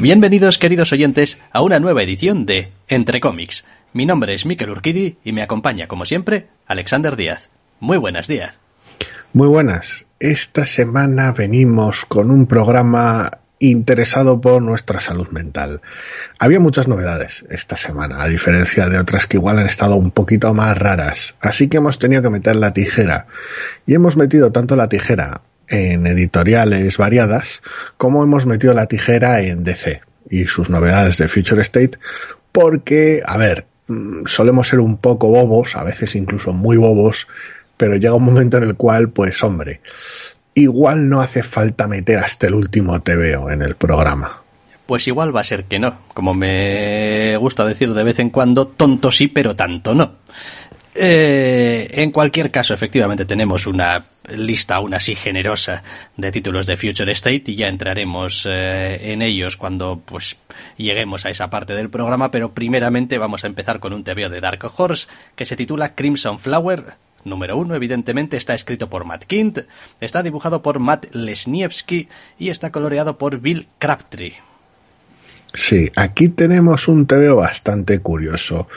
Bienvenidos queridos oyentes a una nueva edición de Entre cómics. Mi nombre es Miquel Urquidi y me acompaña como siempre Alexander Díaz. Muy buenas días. Muy buenas. Esta semana venimos con un programa interesado por nuestra salud mental. Había muchas novedades esta semana, a diferencia de otras que igual han estado un poquito más raras. Así que hemos tenido que meter la tijera. Y hemos metido tanto la tijera en editoriales variadas como hemos metido la tijera en DC y sus novedades de Future State porque, a ver, mm, solemos ser un poco bobos, a veces incluso muy bobos, pero llega un momento en el cual, pues hombre, igual no hace falta meter hasta el último TVO en el programa. Pues igual va a ser que no. Como me gusta decir de vez en cuando, tonto sí, pero tanto no. Eh, en cualquier caso, efectivamente, tenemos una lista aún así generosa de títulos de Future State y ya entraremos eh, en ellos cuando pues lleguemos a esa parte del programa, pero primeramente vamos a empezar con un TVO de Dark Horse que se titula Crimson Flower. Número uno, evidentemente, está escrito por Matt Kint, está dibujado por Matt Lesniewski y está coloreado por Bill Crabtree. Sí, aquí tenemos un TVO bastante curioso.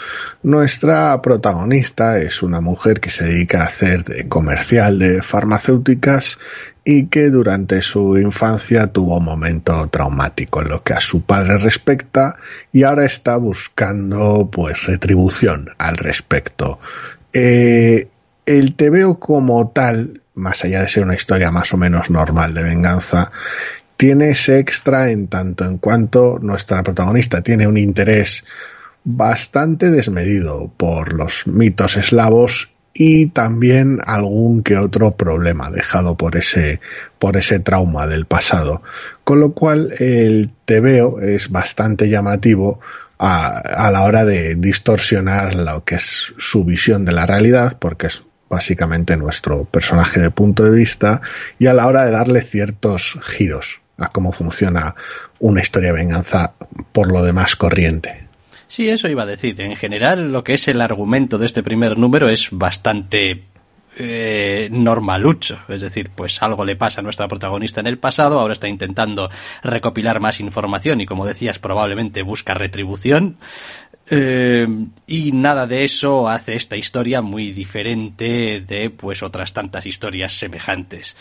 Nuestra protagonista es una mujer que se dedica a hacer de comercial de farmacéuticas y que durante su infancia tuvo un momento traumático en lo que a su padre respecta y ahora está buscando pues retribución al respecto. Eh, el TVO como tal, más allá de ser una historia más o menos normal de venganza, tiene ese extra en tanto en cuanto nuestra protagonista tiene un interés bastante desmedido por los mitos eslavos y también algún que otro problema dejado por ese por ese trauma del pasado. Con lo cual el tebeo es bastante llamativo a, a la hora de distorsionar lo que es su visión de la realidad porque es básicamente nuestro personaje de punto de vista y a la hora de darle ciertos giros a cómo funciona una historia de venganza por lo demás corriente. Sí, eso iba a decir. En general, lo que es el argumento de este primer número es bastante eh, normalucho. Es decir, pues algo le pasa a nuestra protagonista en el pasado, ahora está intentando recopilar más información y, como decías, probablemente busca retribución. Eh, y nada de eso hace esta historia muy diferente de pues otras tantas historias semejantes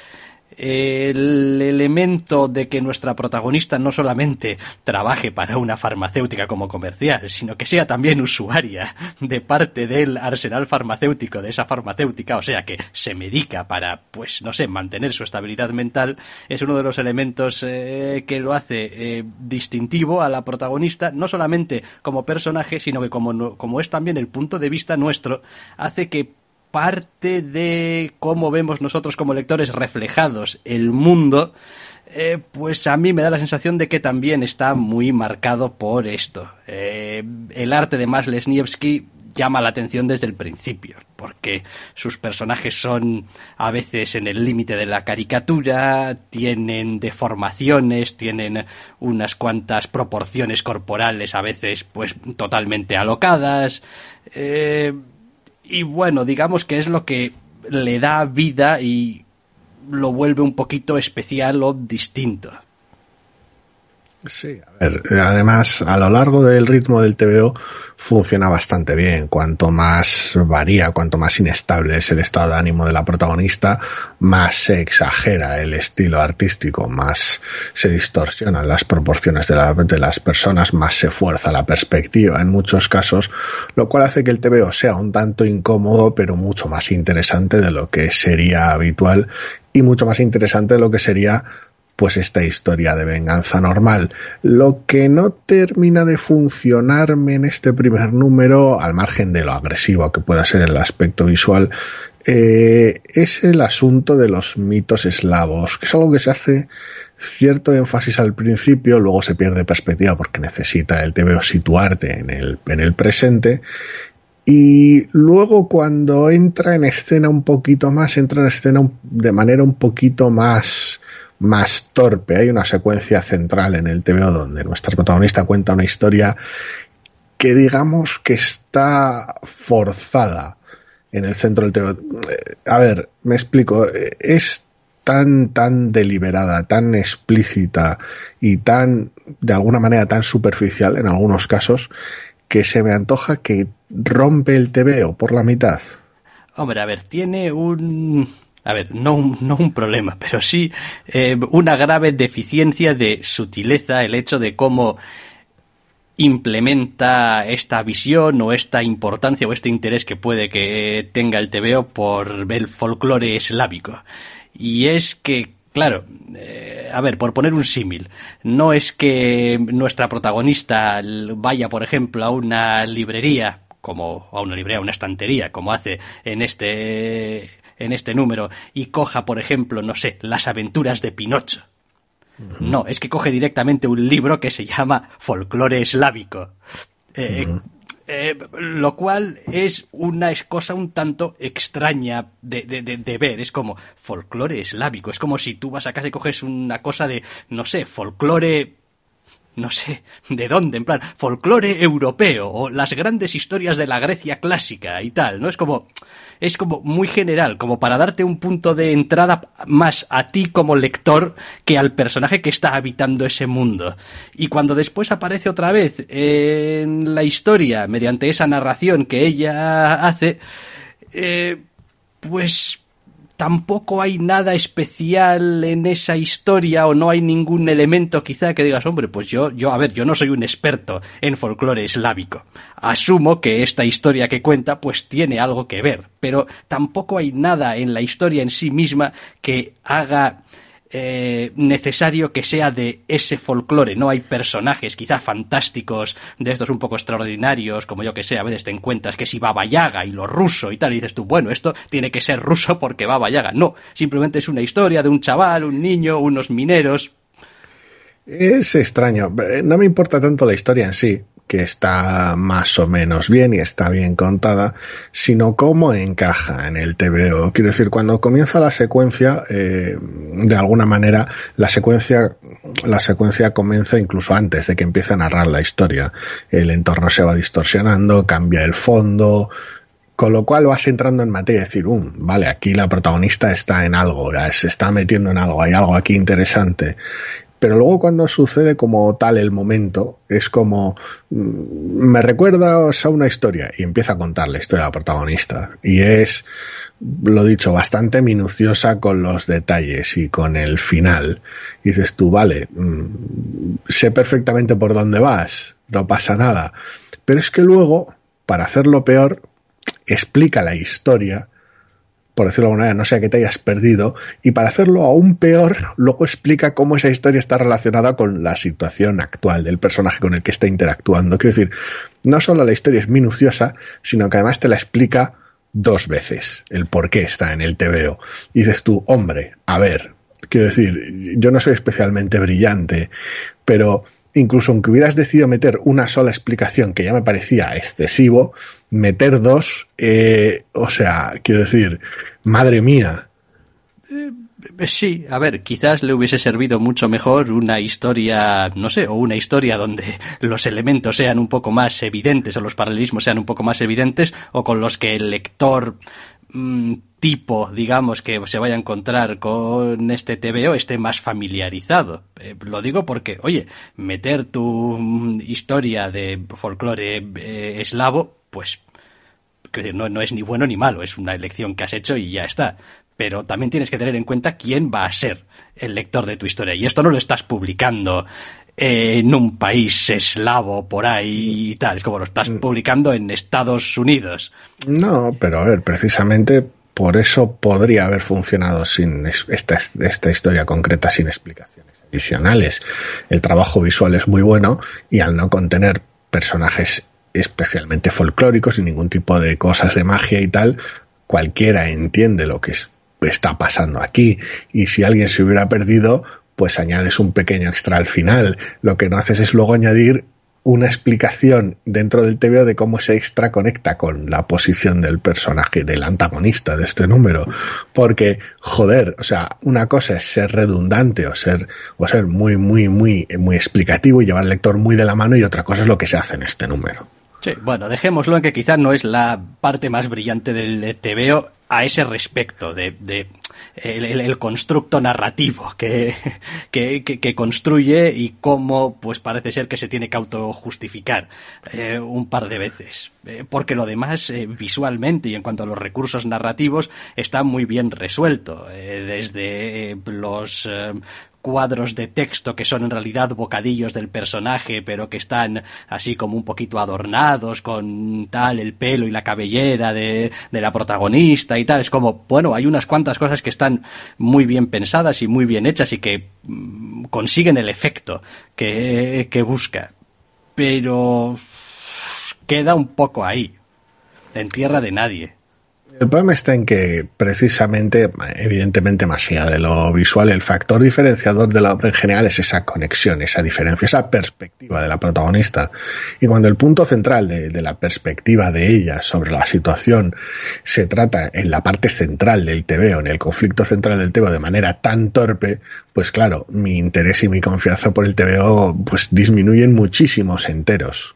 el elemento de que nuestra protagonista no solamente trabaje para una farmacéutica como comercial, sino que sea también usuaria de parte del arsenal farmacéutico de esa farmacéutica, o sea que se medica para, pues, no sé, mantener su estabilidad mental, es uno de los elementos eh, que lo hace eh, distintivo a la protagonista, no solamente como personaje, sino que como, como es también el punto de vista nuestro, hace que parte de cómo vemos nosotros como lectores reflejados el mundo, eh, pues a mí me da la sensación de que también está muy marcado por esto. Eh, el arte de Maslesniewski llama la atención desde el principio, porque sus personajes son a veces en el límite de la caricatura, tienen deformaciones, tienen unas cuantas proporciones corporales a veces pues totalmente alocadas. Eh, y bueno, digamos que es lo que le da vida y lo vuelve un poquito especial o distinto. Sí, a ver, además a lo largo del ritmo del TVO funciona bastante bien. Cuanto más varía, cuanto más inestable es el estado de ánimo de la protagonista, más se exagera el estilo artístico, más se distorsionan las proporciones de, de las personas, más se fuerza la perspectiva en muchos casos, lo cual hace que el TVO sea un tanto incómodo, pero mucho más interesante de lo que sería habitual y mucho más interesante de lo que sería pues esta historia de venganza normal. Lo que no termina de funcionarme en este primer número, al margen de lo agresivo que pueda ser el aspecto visual, eh, es el asunto de los mitos eslavos, que es algo que se hace cierto énfasis al principio, luego se pierde perspectiva porque necesita el TVO situarte en el, en el presente Y luego cuando entra en escena un poquito más, entra en escena de manera un poquito más, más torpe. Hay una secuencia central en el TVO donde nuestra protagonista cuenta una historia que digamos que está forzada en el centro del TVO. A ver, me explico. Es tan, tan deliberada, tan explícita y tan, de alguna manera, tan superficial en algunos casos, que se me antoja que rompe el TVO por la mitad. Hombre, a ver, tiene un... A ver, no un, no un problema, pero sí eh, una grave deficiencia de sutileza el hecho de cómo implementa esta visión o esta importancia o este interés que puede que tenga el TVO por el folclore eslávico. Y es que, claro, eh, a ver, por poner un símil, no es que nuestra protagonista vaya, por ejemplo, a una librería, como a una librería, a una estantería, como hace en este en este número y coja, por ejemplo, no sé, las aventuras de Pinocho. No, es que coge directamente un libro que se llama Folclore Eslávico. Eh, eh, lo cual es una cosa un tanto extraña de, de, ver. Es como folclore eslávico. Es como si tú vas a casa y coges una cosa de, no sé, folclore no sé de dónde, en plan, folclore europeo o las grandes historias de la Grecia clásica y tal, ¿no? Es como, es como muy general, como para darte un punto de entrada más a ti como lector que al personaje que está habitando ese mundo. Y cuando después aparece otra vez en la historia, mediante esa narración que ella hace, eh, pues tampoco hay nada especial en esa historia o no hay ningún elemento quizá que digas, hombre, pues yo, yo, a ver, yo no soy un experto en folclore eslávico. Asumo que esta historia que cuenta pues tiene algo que ver, pero tampoco hay nada en la historia en sí misma que haga eh, necesario que sea de ese folclore. No hay personajes quizá fantásticos de estos un poco extraordinarios, como yo que sé, a veces te encuentras que si Baba Yaga y lo ruso y tal, y dices tú, bueno, esto tiene que ser ruso porque Baba Yaga. No, simplemente es una historia de un chaval, un niño, unos mineros. Es extraño. No me importa tanto la historia en sí que está más o menos bien y está bien contada, sino cómo encaja en el TVO. Quiero decir, cuando comienza la secuencia, eh, de alguna manera, la secuencia, la secuencia comienza incluso antes de que empiece a narrar la historia. El entorno se va distorsionando, cambia el fondo, con lo cual vas entrando en materia de decir, um, vale, aquí la protagonista está en algo, se está metiendo en algo, hay algo aquí interesante. Pero luego cuando sucede como tal el momento, es como, mm, me recuerda a una historia y empieza a contar la historia de la protagonista. Y es, lo dicho, bastante minuciosa con los detalles y con el final. Y dices tú, vale, mm, sé perfectamente por dónde vas, no pasa nada. Pero es que luego, para hacerlo peor, explica la historia por decirlo de alguna manera, no sea que te hayas perdido, y para hacerlo aún peor, luego explica cómo esa historia está relacionada con la situación actual del personaje con el que está interactuando. Quiero decir, no solo la historia es minuciosa, sino que además te la explica dos veces el por qué está en el TVO. Y dices tú, hombre, a ver, quiero decir, yo no soy especialmente brillante, pero incluso aunque hubieras decidido meter una sola explicación que ya me parecía excesivo, meter dos, eh, o sea, quiero decir, madre mía. Eh, sí, a ver, quizás le hubiese servido mucho mejor una historia, no sé, o una historia donde los elementos sean un poco más evidentes o los paralelismos sean un poco más evidentes o con los que el lector mm, tipo, digamos, que se vaya a encontrar con este TVO esté más familiarizado. Eh, lo digo porque, oye, meter tu mm, historia de folclore eh, eslavo, pues no, no es ni bueno ni malo, es una elección que has hecho y ya está. Pero también tienes que tener en cuenta quién va a ser el lector de tu historia. Y esto no lo estás publicando en un país eslavo por ahí y tal. Es como lo estás mm. publicando en Estados Unidos. No, pero a ver, precisamente por eso podría haber funcionado sin esta, esta historia concreta sin explicaciones adicionales. El trabajo visual es muy bueno y al no contener personajes especialmente folclóricos y ningún tipo de cosas de magia y tal, cualquiera entiende lo que está pasando aquí. Y si alguien se hubiera perdido, pues añades un pequeño extra al final. Lo que no haces es luego añadir una explicación dentro del TVO de cómo se extra conecta con la posición del personaje, del antagonista de este número. Porque, joder, o sea, una cosa es ser redundante o ser, o ser muy, muy, muy, muy explicativo y llevar al lector muy de la mano y otra cosa es lo que se hace en este número. Sí, bueno, dejémoslo en que quizás no es la parte más brillante del TVO a ese respecto, de, el, constructo narrativo que, que, construye y cómo pues parece ser que se tiene que autojustificar eh, un par de veces. Eh, porque lo demás, eh, visualmente y en cuanto a los recursos narrativos, está muy bien resuelto. desde los cuadros de texto que son en realidad bocadillos del personaje, pero que están así como un poquito adornados con tal el pelo y la cabellera de, de la protagonista y tal. Es como, bueno, hay unas cuantas cosas que están muy bien pensadas y muy bien hechas y que mm, consiguen el efecto que, que busca. Pero queda un poco ahí, en tierra de nadie. El problema está en que precisamente, evidentemente más allá de lo visual, el factor diferenciador de la obra en general es esa conexión, esa diferencia, esa perspectiva de la protagonista. Y cuando el punto central de, la perspectiva de ella sobre la situación se trata en la parte central del TVO, en el conflicto central del TVO de manera tan torpe, pues claro, mi interés y mi confianza por el TVO pues disminuyen muchísimos enteros.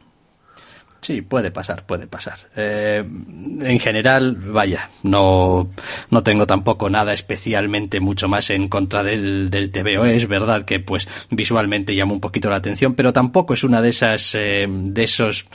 Sí, puede pasar, puede pasar. Eh, en general, vaya, no, no tengo tampoco nada especialmente mucho más en contra del, del TVO. Es verdad que, pues, visualmente llama un poquito la atención, pero tampoco es una de esas, eh, de esos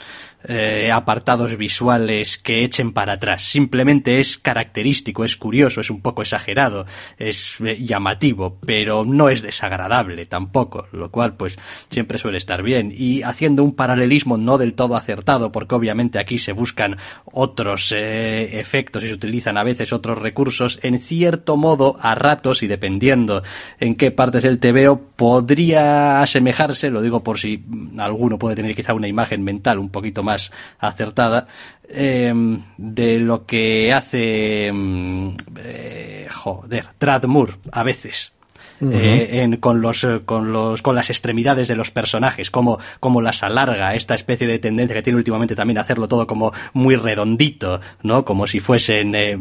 eh, apartados visuales que echen para atrás. Simplemente es característico, es curioso, es un poco exagerado, es eh, llamativo, pero no es desagradable tampoco, lo cual pues siempre suele estar bien. Y haciendo un paralelismo no del todo acertado, porque obviamente aquí se buscan otros eh, efectos y se utilizan a veces otros recursos, en cierto modo, a ratos y dependiendo en qué partes del TVO, podría asemejarse, lo digo por si alguno puede tener quizá una imagen mental un poquito más acertada em, de lo que hace em, eh, joder Tradmur a veces eh, con los con los con las extremidades de los personajes como como las alarga esta especie de tendencia que tiene últimamente también a hacerlo todo como muy redondito no como si fuesen eh,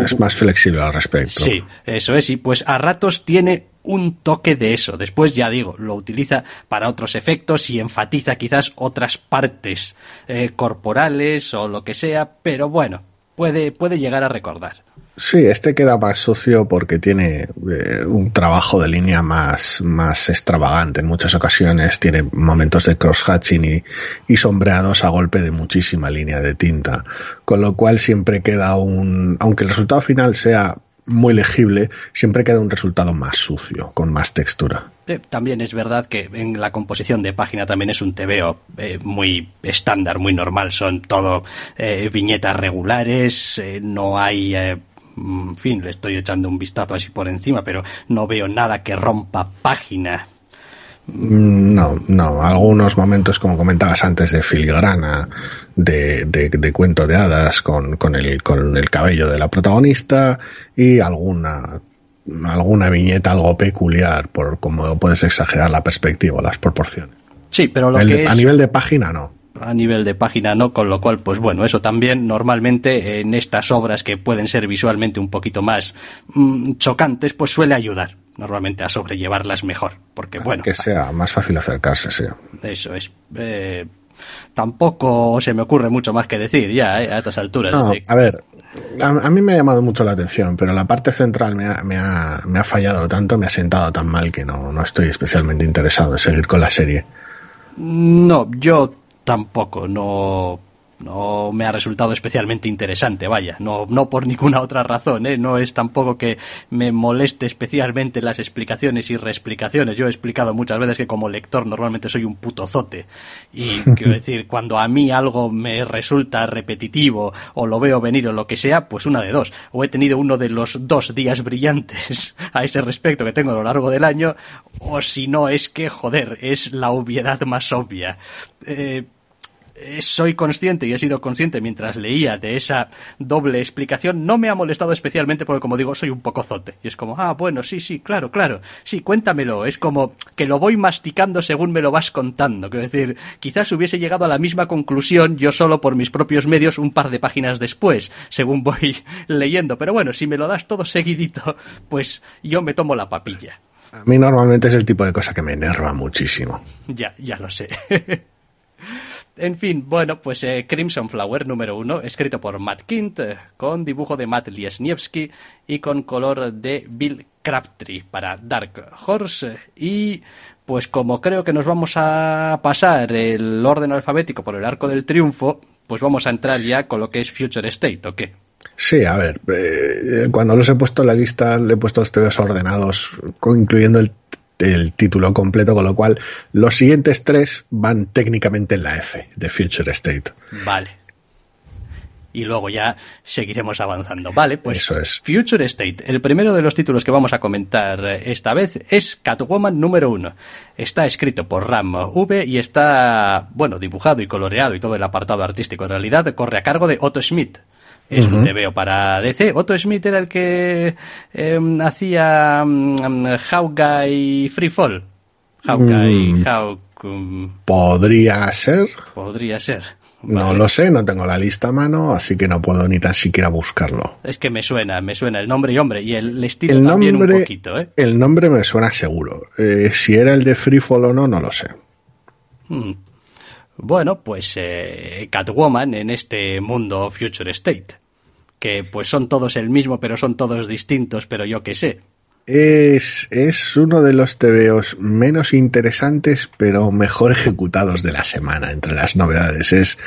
es más flexible al respecto. Sí eso es y pues a ratos tiene un toque de eso. Después, ya digo, lo utiliza para otros efectos y enfatiza quizás otras partes eh, corporales o lo que sea, pero bueno, puede, puede llegar a recordar. Sí, este queda más sucio porque tiene eh, un trabajo de línea más, más extravagante. En muchas ocasiones tiene momentos de cross-hatching y, y, sombreados a golpe de muchísima línea de tinta. Con lo cual siempre queda un, aunque el resultado final sea muy legible, siempre queda un resultado más sucio, con más textura. también es verdad que en la composición de página también es un TVO eh, muy estándar, muy normal. Son todo eh, viñetas regulares, eh, no hay... en fin, le estoy echando un vistazo así por encima, pero no veo nada que rompa página no, no. Algunos momentos, como comentabas antes, de filigrana, de, de, cuento de hadas con, con, el, con el cabello de la protagonista y alguna alguna viñeta algo peculiar por cómo puedes exagerar la perspectiva, las proporciones. Sí, pero lo que a nivel de página no. A nivel de página no, con lo cual, pues bueno, eso también normalmente en estas obras que pueden ser visualmente un poquito más mm, chocantes, pues suele ayudar normalmente a sobrellevarlas mejor. Porque, bueno. Que sea más fácil acercarse, sí. Eso es. Eh, tampoco se me ocurre mucho más que decir ya eh, a estas alturas. No, a ver, a, mí me ha llamado mucho la atención, pero la parte central me ha, me ha, me ha fallado tanto, me ha sentado tan mal que no, no estoy especialmente interesado en seguir con la serie. No, yo tampoco, no no me ha resultado especialmente interesante, vaya, no, no por ninguna otra razón, ¿eh? no es tampoco que me moleste especialmente las explicaciones y reexplicaciones. Yo he explicado muchas veces que como lector normalmente soy un putozote y quiero decir, cuando a mí algo me resulta repetitivo o lo veo venir o lo que sea, pues una de dos, o he tenido uno de los dos días brillantes a ese respecto que tengo a lo largo del año, o si no es que, joder, es la obviedad más obvia. Eh, soy consciente y he sido consciente mientras leía de esa doble explicación, no me ha molestado especialmente porque, como digo, soy un poco zote. Y es como, ah, bueno, sí, sí, claro, claro, sí, cuéntamelo. Es como que lo voy masticando según me lo vas contando. Quiero decir, quizás hubiese llegado a la misma conclusión yo solo por mis propios medios un par de páginas después, según voy leyendo. Pero bueno, si me lo das todo seguidito, pues yo me tomo la papilla. A mí normalmente es el tipo de cosa que me enerva muchísimo. Ya, ya lo sé. En fin, bueno, pues eh, Crimson Flower número uno, escrito por Matt Kint, eh, con dibujo de Matt Liesniewski y con color de Bill Crabtree para Dark Horse. Y pues como creo que nos vamos a pasar el orden alfabético por el arco del triunfo, pues vamos a entrar ya con lo que es Future State, ¿o qué? Sí, a ver, eh, cuando los he puesto en la lista, le he puesto los tres ordenados, incluyendo el el título completo, con lo cual los siguientes tres van técnicamente en la F de Future State. Vale. Y luego ya seguiremos avanzando. Vale, pues Eso es. Future State. El primero de los títulos que vamos a comentar esta vez es Catwoman número uno. Está escrito por Ram V y está, bueno, dibujado y coloreado y todo el apartado artístico en realidad corre a cargo de Otto Schmidt es un TVO para DC. Otto Smith era el que hacía um, Hawkeye Free Fall. Hawkeye, Mm. Hawk- Podría ser, podría ser. no lo sé, no tengo la lista a mano, así que no puedo ni tan siquiera buscarlo. Es que me suena, me suena el nombre y hombre, y el estilo El también un poquito, ¿eh? el nombre me suena seguro. Eh, si era el de Freefall o no, no lo sé. Hmm. Bueno, pues eh, Catwoman en este mundo Future State. Que pues son todos el mismo, pero son todos distintos, pero yo qué sé. Es, es uno de los TVOs menos interesantes, pero mejor ejecutados de la semana entre las novedades. Es,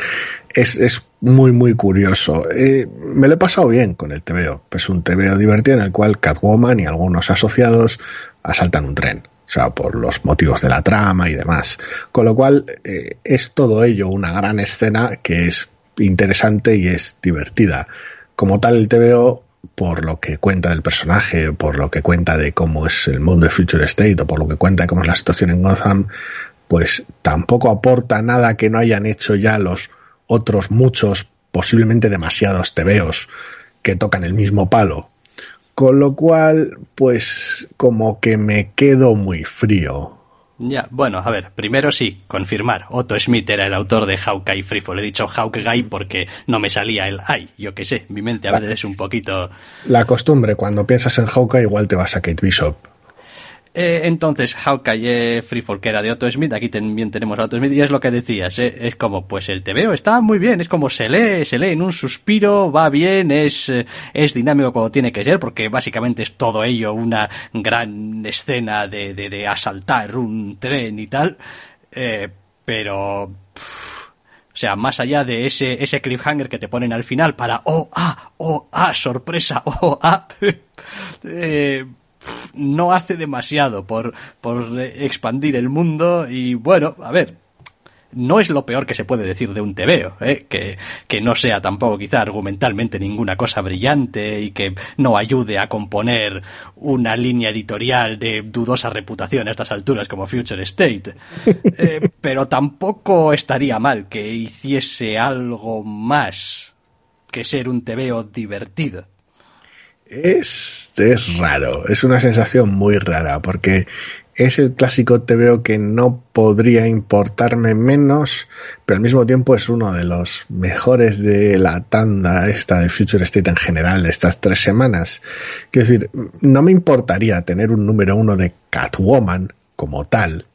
es, es muy, muy curioso. Eh, me lo he pasado bien con el TVO. Es un TVO divertido en el cual Catwoman y algunos asociados asaltan un tren. O sea, por los motivos de la trama y demás. Con lo cual, eh, es todo ello una gran escena que es interesante y es divertida. Como tal, el TVO por lo que cuenta del personaje, por lo que cuenta de cómo es el mundo de Future State o por lo que cuenta de cómo es la situación en Gotham, pues tampoco aporta nada que no hayan hecho ya los otros muchos, posiblemente demasiados tebeos que tocan el mismo palo. Con lo cual, pues como que me quedo muy frío. Ya, bueno, a ver, primero sí, confirmar. Otto Smith era el autor de Hawkeye Freefall. He dicho Hawkeye porque no me salía el ay, yo qué sé. Mi mente a veces es un poquito. La costumbre, cuando piensas en Hawkeye, igual te vas a Kate Bishop. Eh, entonces, Hawkeye eh, que era de Otto Smith, aquí también tenemos a Otto Smith, y es lo que decías, eh, es como, pues el TVO está muy bien, es como se lee, se lee en un suspiro, va bien, es, eh, es dinámico como tiene que ser, porque básicamente es todo ello una gran escena de, de, de asaltar un tren y tal, eh, pero... pff, o sea, más allá de ese, ese cliffhanger que te ponen al final para, oh, ah, oh, ah, sorpresa, oh, ah, eh, no hace demasiado por, por eh, expandir el mundo y bueno, a ver, no es lo peor que se puede decir de un TVO, ¿eh? que, que no sea tampoco quizá argumentalmente ninguna cosa brillante y que no ayude a componer una línea editorial de dudosa reputación a estas alturas como Future State. Eh, pero tampoco estaría mal que hiciese algo más que ser un TVO divertido. Es, es raro, es una sensación muy rara, porque es el clásico TVO que no podría importarme menos, pero al mismo tiempo es uno de los mejores de la tanda esta de Future State en general de estas tres semanas. Quiero decir, no me importaría tener un número uno de Catwoman como tal,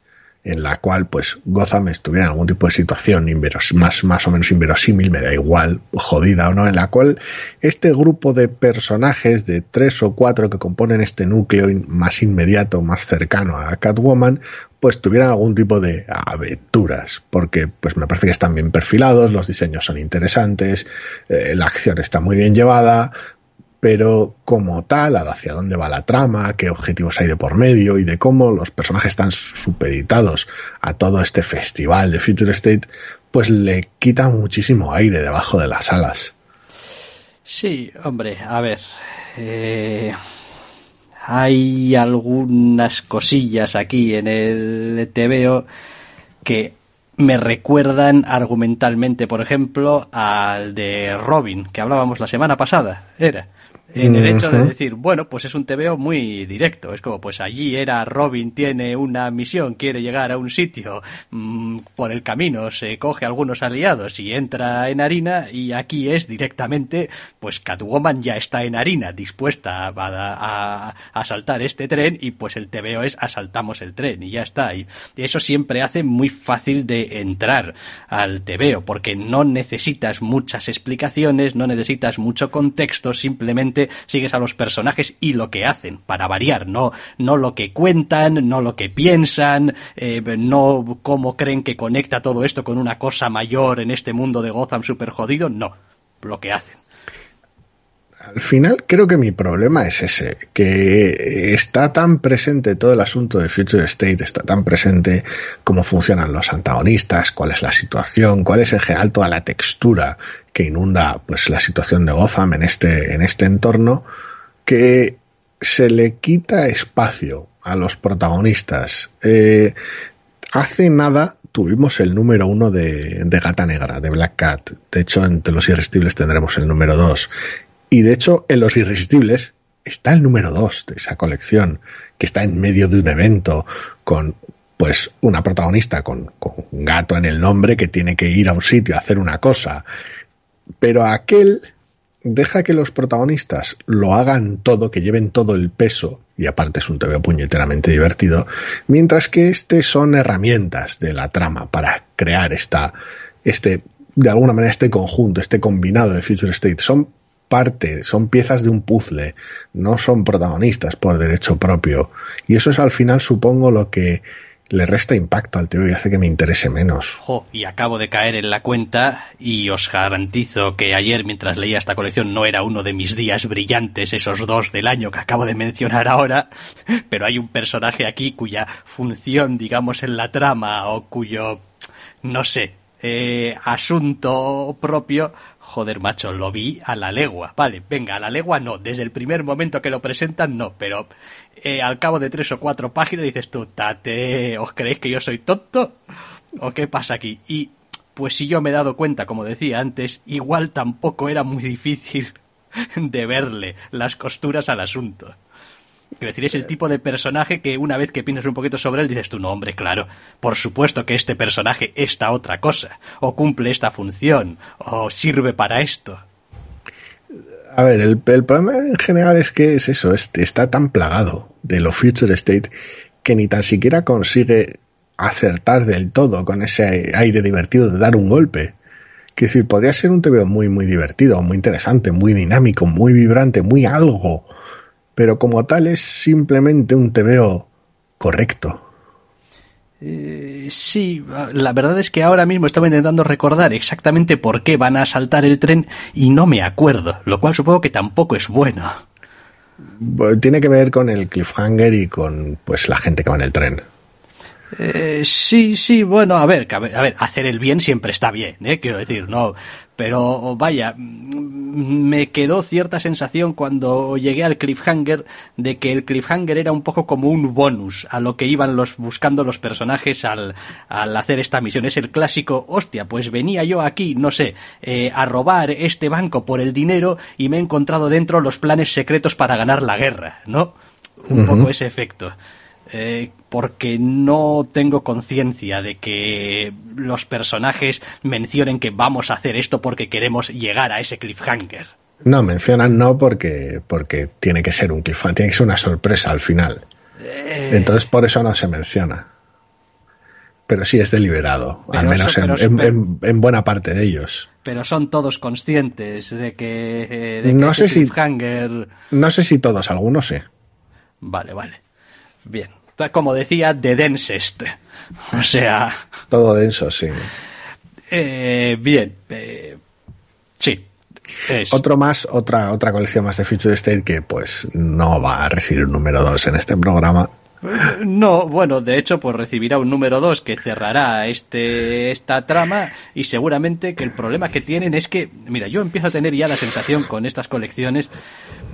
en la cual pues Gotham estuviera en algún tipo de situación más, más o menos inverosímil, me da igual, jodida o no, en la cual este grupo de personajes de tres o cuatro que componen este núcleo más inmediato, más cercano a Catwoman, pues tuvieran algún tipo de aventuras, porque pues me parece que están bien perfilados, los diseños son interesantes, eh, la acción está muy bien llevada, pero como tal, hacia dónde va la trama, qué objetivos hay de por medio y de cómo los personajes están supeditados a todo este festival de Future State, pues le quita muchísimo aire debajo de las alas. Sí, hombre, a ver. eh, hay algunas cosillas aquí en el TVO que me recuerdan argumentalmente, por ejemplo, al de Robin, que hablábamos la semana pasada, era en el hecho de decir, bueno, pues es un TVO muy directo. Es como, pues allí era Robin tiene una misión, quiere llegar a un sitio, mmm, por el camino se coge algunos aliados y entra en harina y aquí es directamente, pues Catwoman ya está en harina, dispuesta a, a, a asaltar este tren y pues el TVO es asaltamos el tren y ya está. Y eso siempre hace muy fácil de entrar al TVO porque no necesitas muchas explicaciones, no necesitas mucho contexto, simplemente sigues a los personajes y lo que hacen, para variar, no, no lo que cuentan, no lo que piensan, eh, no cómo creen que conecta todo esto con una cosa mayor en este mundo de Gotham super jodido, no, lo que hacen al final creo que mi problema es ese, que está tan presente todo el asunto de Future State, está tan presente cómo funcionan los antagonistas, cuál es la situación, cuál es en general toda la textura que inunda pues la situación de Gotham en este, en este entorno, que se le quita espacio a los protagonistas. Eh, hace nada tuvimos el número uno de, de, Gata Negra, de Black Cat. De hecho, entre los irresistibles tendremos el número dos. Y de hecho, en Los Irresistibles está el número 2 de esa colección, que está en medio de un evento con pues una protagonista con, con, un gato en el nombre que tiene que ir a un sitio a hacer una cosa. Pero aquel deja que los protagonistas lo hagan todo, que lleven todo el peso, y aparte es un TV puñeteramente divertido, mientras que este son herramientas de la trama para crear esta, este, de alguna manera, este conjunto, este combinado de Future State. Son parte, son piezas de un puzzle, no son protagonistas por derecho propio. Y eso es al final, supongo, lo que le resta impacto al tío y hace que me interese menos. Y acabo de caer en la cuenta y os garantizo que ayer mientras leía esta colección no era uno de mis días brillantes, esos dos del año que acabo de mencionar ahora, pero hay un personaje aquí cuya función, digamos, en la trama o cuyo, no sé, eh, asunto propio joder, macho, lo vi a la legua. Vale, venga, a la legua no. Desde el primer momento que lo presentan, no. Pero eh, al cabo de tres o cuatro páginas dices tú, tate, ¿os creéis que yo soy tonto? ¿O qué pasa aquí? Y pues si yo me he dado cuenta, como decía antes, igual tampoco era muy difícil de verle las costuras al asunto. Quiero decir, es el tipo de personaje que una vez que piensas un poquito sobre él dices tú, no, hombre, claro, por supuesto que este personaje esta otra cosa, o cumple esta función, o sirve para esto. A ver, el, el problema en general es que es eso, es, está tan plagado de lo Future State que ni tan siquiera consigue acertar del todo con ese aire divertido de dar un golpe. Que decir, podría ser un TV muy, muy divertido, muy interesante, muy dinámico, muy vibrante, muy algo pero como tal es simplemente un tebeo correcto. Eh, sí, la verdad es que ahora mismo estaba intentando recordar exactamente por qué van a saltar el tren y no me acuerdo, lo cual supongo que tampoco es bueno. Tiene que ver con el cliffhanger y con pues la gente que va en el tren. Eh, sí, sí, bueno, a ver, a ver, a ver, hacer el bien siempre está bien, ¿eh? quiero decir, no, pero vaya, me quedó cierta sensación cuando llegué al cliffhanger de que el cliffhanger era un poco como un bonus a lo que iban los buscando los personajes al, al hacer esta misión. Es el clásico, hostia, pues venía yo aquí, no sé, eh, a robar este banco por el dinero y me he encontrado dentro los planes secretos para ganar la guerra, ¿no? Un uh -huh. poco ese efecto. Eh, porque no tengo conciencia de que los personajes mencionen que vamos a hacer esto porque queremos llegar a ese cliffhanger. No, mencionan no porque, porque tiene que ser un cliffhanger, tiene que ser una sorpresa al final. Eh... Entonces por eso no se menciona. Pero sí es deliberado, pero al menos eso, en, en, en, en, buena parte de ellos. Pero son todos conscientes de que, de que no sé cliffhanger... Si, no sé si todos, algunos sí. Vale, vale. Bien. Como decía, de densest. O sea. Todo denso, sí. Eh, bien. Eh, sí. Es. Otro más, otra, otra colección más de Future State que pues no va a recibir un número 2 en este programa. No, bueno, de hecho, pues recibirá un número 2 que cerrará este, esta trama y seguramente que el problema que tienen es que, mira, yo empiezo a tener ya la sensación con estas colecciones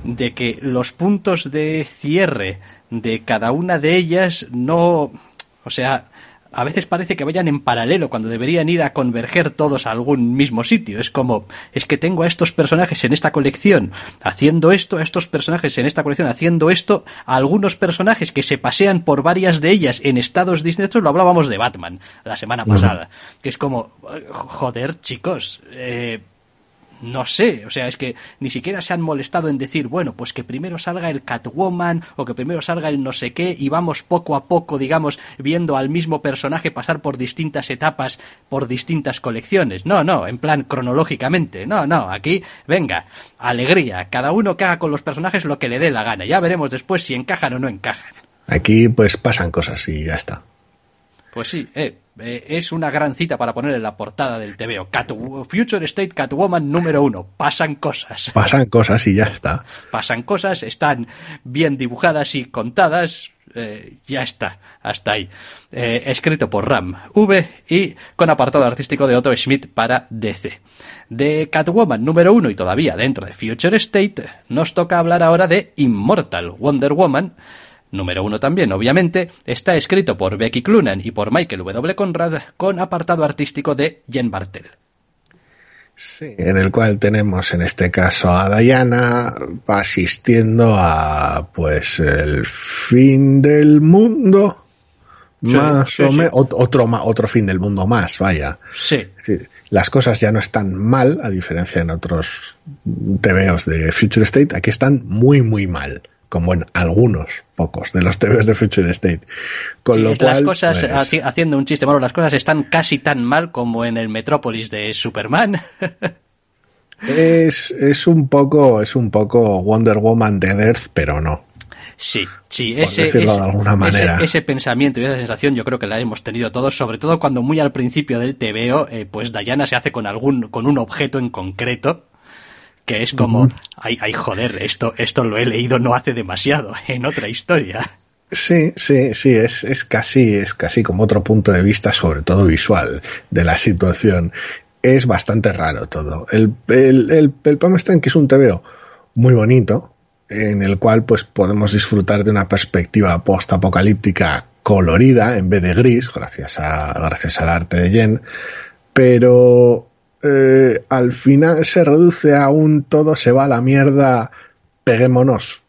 de que los puntos de cierre de cada una de ellas no, o sea, a veces parece que vayan en paralelo cuando deberían ir a converger todos a algún mismo sitio. Es como, es que tengo a estos personajes en esta colección haciendo esto, a estos personajes en esta colección haciendo esto, a algunos personajes que se pasean por varias de ellas en estados distintos. Lo hablábamos de Batman la semana pasada, que es como, joder, chicos, eh, no sé, o sea, es que ni siquiera se han molestado en decir, bueno, pues que primero salga el Catwoman o que primero salga el no sé qué y vamos poco a poco, digamos, viendo al mismo personaje pasar por distintas etapas, por distintas colecciones. No, no, en plan cronológicamente. No, no, aquí, venga, alegría, cada uno que haga con los personajes lo que le dé la gana. Ya veremos después si encajan o no encajan. Aquí pues pasan cosas y ya está. Pues sí, eh, eh, es una gran cita para poner en la portada del TVO. Future State Catwoman número uno. Pasan cosas. Pasan cosas y ya está. Pasan cosas, están bien dibujadas y contadas. Eh, ya está, hasta ahí. escrito por Ram V y con apartado artístico de Otto Schmidt para DC. De Catwoman número uno y todavía dentro de Future State, nos toca hablar ahora de Immortal Wonder Woman número uno también, obviamente, está escrito por Becky Clunan y por Michael W. Conrad con apartado artístico de Jen Bartel. Sí, en el cual tenemos en este caso a Diana asistiendo a pues el fin del mundo más o menos otro otro fin del mundo más vaya. Sí. Las cosas ya no están mal a diferencia en otros TVOs de Future State aquí están muy muy mal como en algunos pocos de los TVs de Future State. Con lo las cosas, pues, haciendo un chiste malo, las cosas están casi tan mal como en el Metrópolis de Superman. es, es un poco, es un poco Wonder Woman de Earth, pero no. Sí, sí, ese, de alguna manera. Ese, pensamiento y esa sensación yo creo que la hemos tenido todos, sobre todo cuando muy al principio del TVO, eh, pues Diana se hace con algún, con un objeto en concreto que es como, ay, ay, joder, esto, esto lo he leído no hace demasiado en otra historia. Sí, sí, sí, es, es casi, es casi como otro punto de vista, sobre todo visual, de la situación. Es bastante raro todo. El, el, el, el está en que es un TVO muy bonito, en el cual pues podemos disfrutar de una perspectiva post-apocalíptica colorida en vez de gris, gracias a, gracias al arte de Jen, pero eh, al final se reduce a un todo se va a la mierda, peguémonos.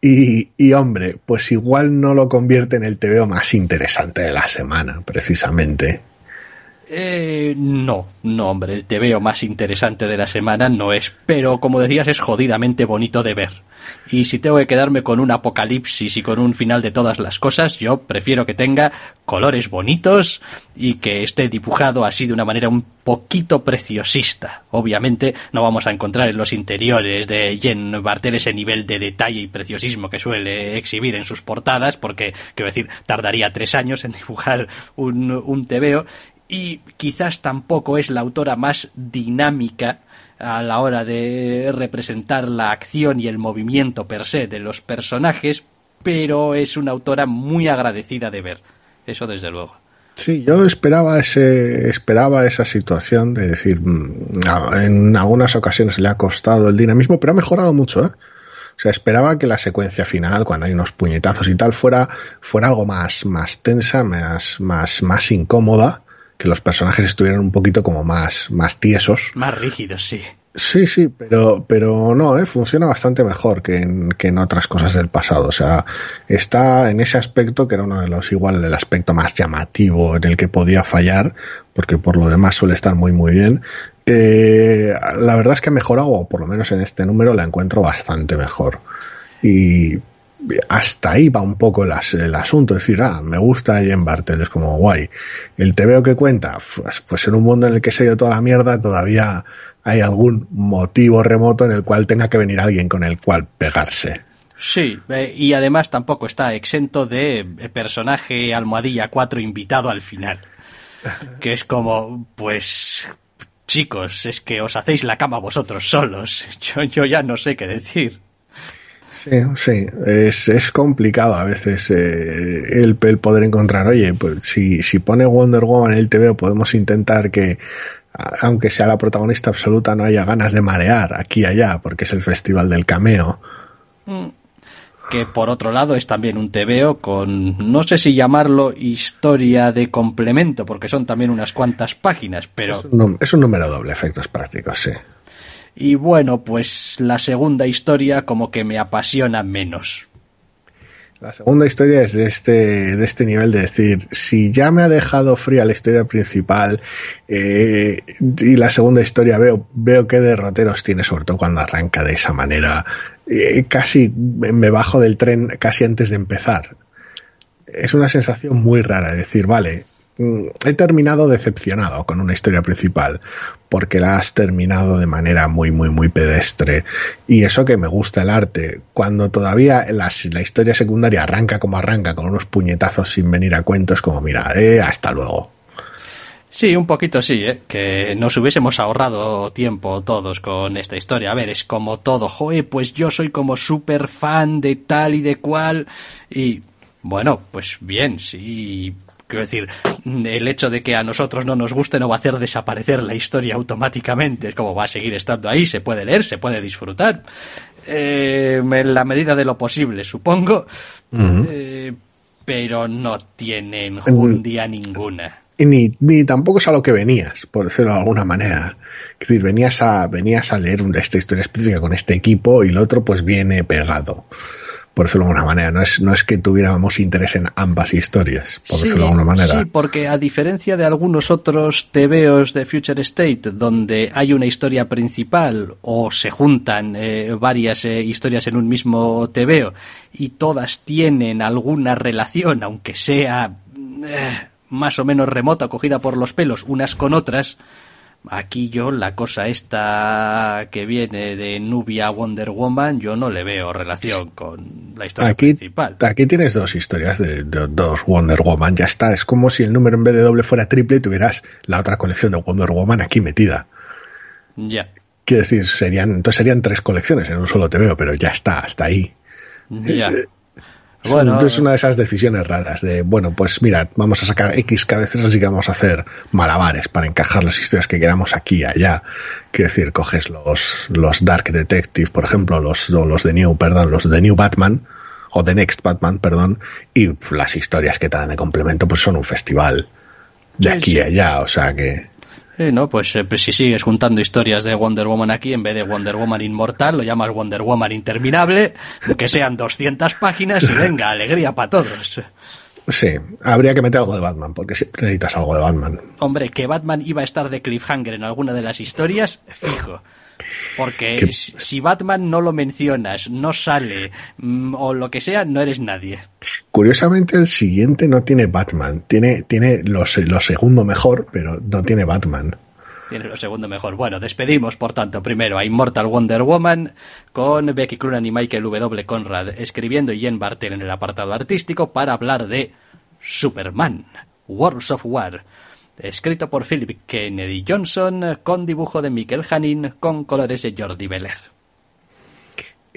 Y, y, hombre, pues igual no lo convierte en el TVO más interesante de la semana, precisamente. Eh, no, no, hombre, el TVO más interesante de la semana no es, pero como decías, es jodidamente bonito de ver. Y si tengo que quedarme con un apocalipsis y con un final de todas las cosas, yo prefiero que tenga colores bonitos y que esté dibujado así de una manera un poquito preciosista. Obviamente no vamos a encontrar en los interiores de Jen Bartel ese nivel de detalle y preciosismo que suele exhibir en sus portadas, porque, quiero decir, tardaría tres años en dibujar un, un TVO y quizás tampoco es la autora más dinámica a la hora de representar la acción y el movimiento per se de los personajes, pero es una autora muy agradecida de ver. Eso desde luego. Sí, yo esperaba ese, esperaba esa situación de decir, mm, en algunas ocasiones le ha costado el dinamismo, pero ha mejorado mucho, ¿eh? O sea, esperaba que la secuencia final, cuando hay unos puñetazos y tal, fuera, fuera algo más, más tensa, más, más, más incómoda que los personajes estuvieran un poquito como más, más tiesos. Más rígidos, sí. Sí, sí, pero, pero no, ¿eh? funciona bastante mejor que en, que en otras cosas del pasado. O sea, está en ese aspecto que era uno de los, igual, el aspecto más llamativo en el que podía fallar, porque por lo demás suele estar muy, muy bien. Eh, la verdad es que ha mejorado, o por lo menos en este número la encuentro bastante mejor. Y hasta ahí va un poco el, asunto, es decir, ah, me gusta Jen Bartel, es como guay. El te veo que cuenta, pues, pues, en un mundo en el que se ha ido toda la mierda, todavía hay algún motivo remoto en el cual tenga que venir alguien con el cual pegarse. Sí, eh, y además tampoco está exento de eh, personaje almohadilla 4 invitado al final. Que es como, pues, chicos, es que os hacéis la cama vosotros solos. Yo, yo ya no sé qué decir. Sí, sí, es, es complicado a veces eh, el, el, poder encontrar, oye, pues si, si pone Wonder Woman en el TV podemos intentar que, aunque sea la protagonista absoluta, no haya ganas de marear aquí y allá, porque es el festival del cameo. Mm. que por otro lado es también un TVO con, no sé si llamarlo historia de complemento, porque son también unas cuantas páginas, pero... Es un, número doble, efectos prácticos, sí. Y bueno, pues la segunda historia como que me apasiona menos. La segunda historia es de este, de este nivel de decir, si ya me ha dejado fría la historia principal eh, y la segunda historia veo, veo qué derroteros tiene, sobre todo cuando arranca de esa manera, eh, casi me bajo del tren casi antes de empezar. Es una sensación muy rara, decir, vale, he terminado decepcionado con una historia principal porque la has terminado de manera muy muy muy pedestre y eso que me gusta el arte cuando todavía la, historia secundaria arranca como arranca con unos puñetazos sin venir a cuentos como mira eh, hasta luego Sí, un poquito sí, ¿eh? que nos hubiésemos ahorrado tiempo todos con esta historia. A ver, es como todo, joder, pues yo soy como súper fan de tal y de cual. Y bueno, pues bien, sí, Quiero decir, el hecho de que a nosotros no nos guste no va a hacer desaparecer la historia automáticamente. Es como va a seguir estando ahí, se puede leer, se puede disfrutar. Eh, en la medida de lo posible, supongo. Eh, pero no tienen día ninguna. Ni, ni tampoco es a lo que venías, por decirlo de alguna manera. Es decir, venías a, venías a leer esta historia específica con este equipo y el otro pues viene pegado por decirlo de alguna manera. No es, no es que tuviéramos interés en ambas historias, por decirlo de alguna manera. Sí, porque a diferencia de algunos otros TVOs de Future State, donde hay una historia principal o se juntan eh, varias eh, historias en un mismo TVO y todas tienen alguna relación, aunque sea eh, más o menos remota, cogida por los pelos unas con otras, Aquí yo la cosa esta que viene de Nubia Wonder Woman, yo no le veo relación con la historia principal. Aquí tienes dos historias de, dos Wonder Woman, ya está. Es como si el número en vez de doble fuera triple y tuvieras la otra colección de Wonder Woman aquí metida. Ya. Quiero decir, serían, entonces serían tres colecciones en un solo te veo, pero ya está, hasta ahí. Ya. Bueno, es una de esas decisiones raras de, bueno, pues mira, vamos a sacar X cabezas y que vamos a hacer malabares para encajar las historias que queramos aquí y allá. Quiero decir, coges los, los Dark Detective, por ejemplo, los, los de New, perdón, los de New Batman, o The Next Batman, perdón, y las historias que traen de complemento pues son un festival de aquí y allá, o sea que... Sí, no, pues, eh, pues, si sigues juntando historias de Wonder Woman aquí, en vez de Wonder Woman inmortal, lo llamas Wonder Woman interminable, que sean 200 páginas y venga, alegría para todos. Sí, habría que meter algo de Batman, porque siempre necesitas algo de Batman. Hombre, que Batman iba a estar de cliffhanger en alguna de las historias, fijo. Porque si Batman no lo mencionas, no sale mm, o lo que sea, no eres nadie. Curiosamente el siguiente no tiene Batman, tiene, tiene lo, segundo mejor, pero no tiene Batman. Tiene lo segundo mejor. Bueno, despedimos, por tanto, primero a Immortal Wonder Woman con Becky Cloonan y Michael W. Conrad escribiendo y Jen Bartel en el apartado artístico para hablar de Superman, Wars of War escrito por Philip Kennedy Johnson, con dibujo de Michael Hanin, con colores de Jordi Beller.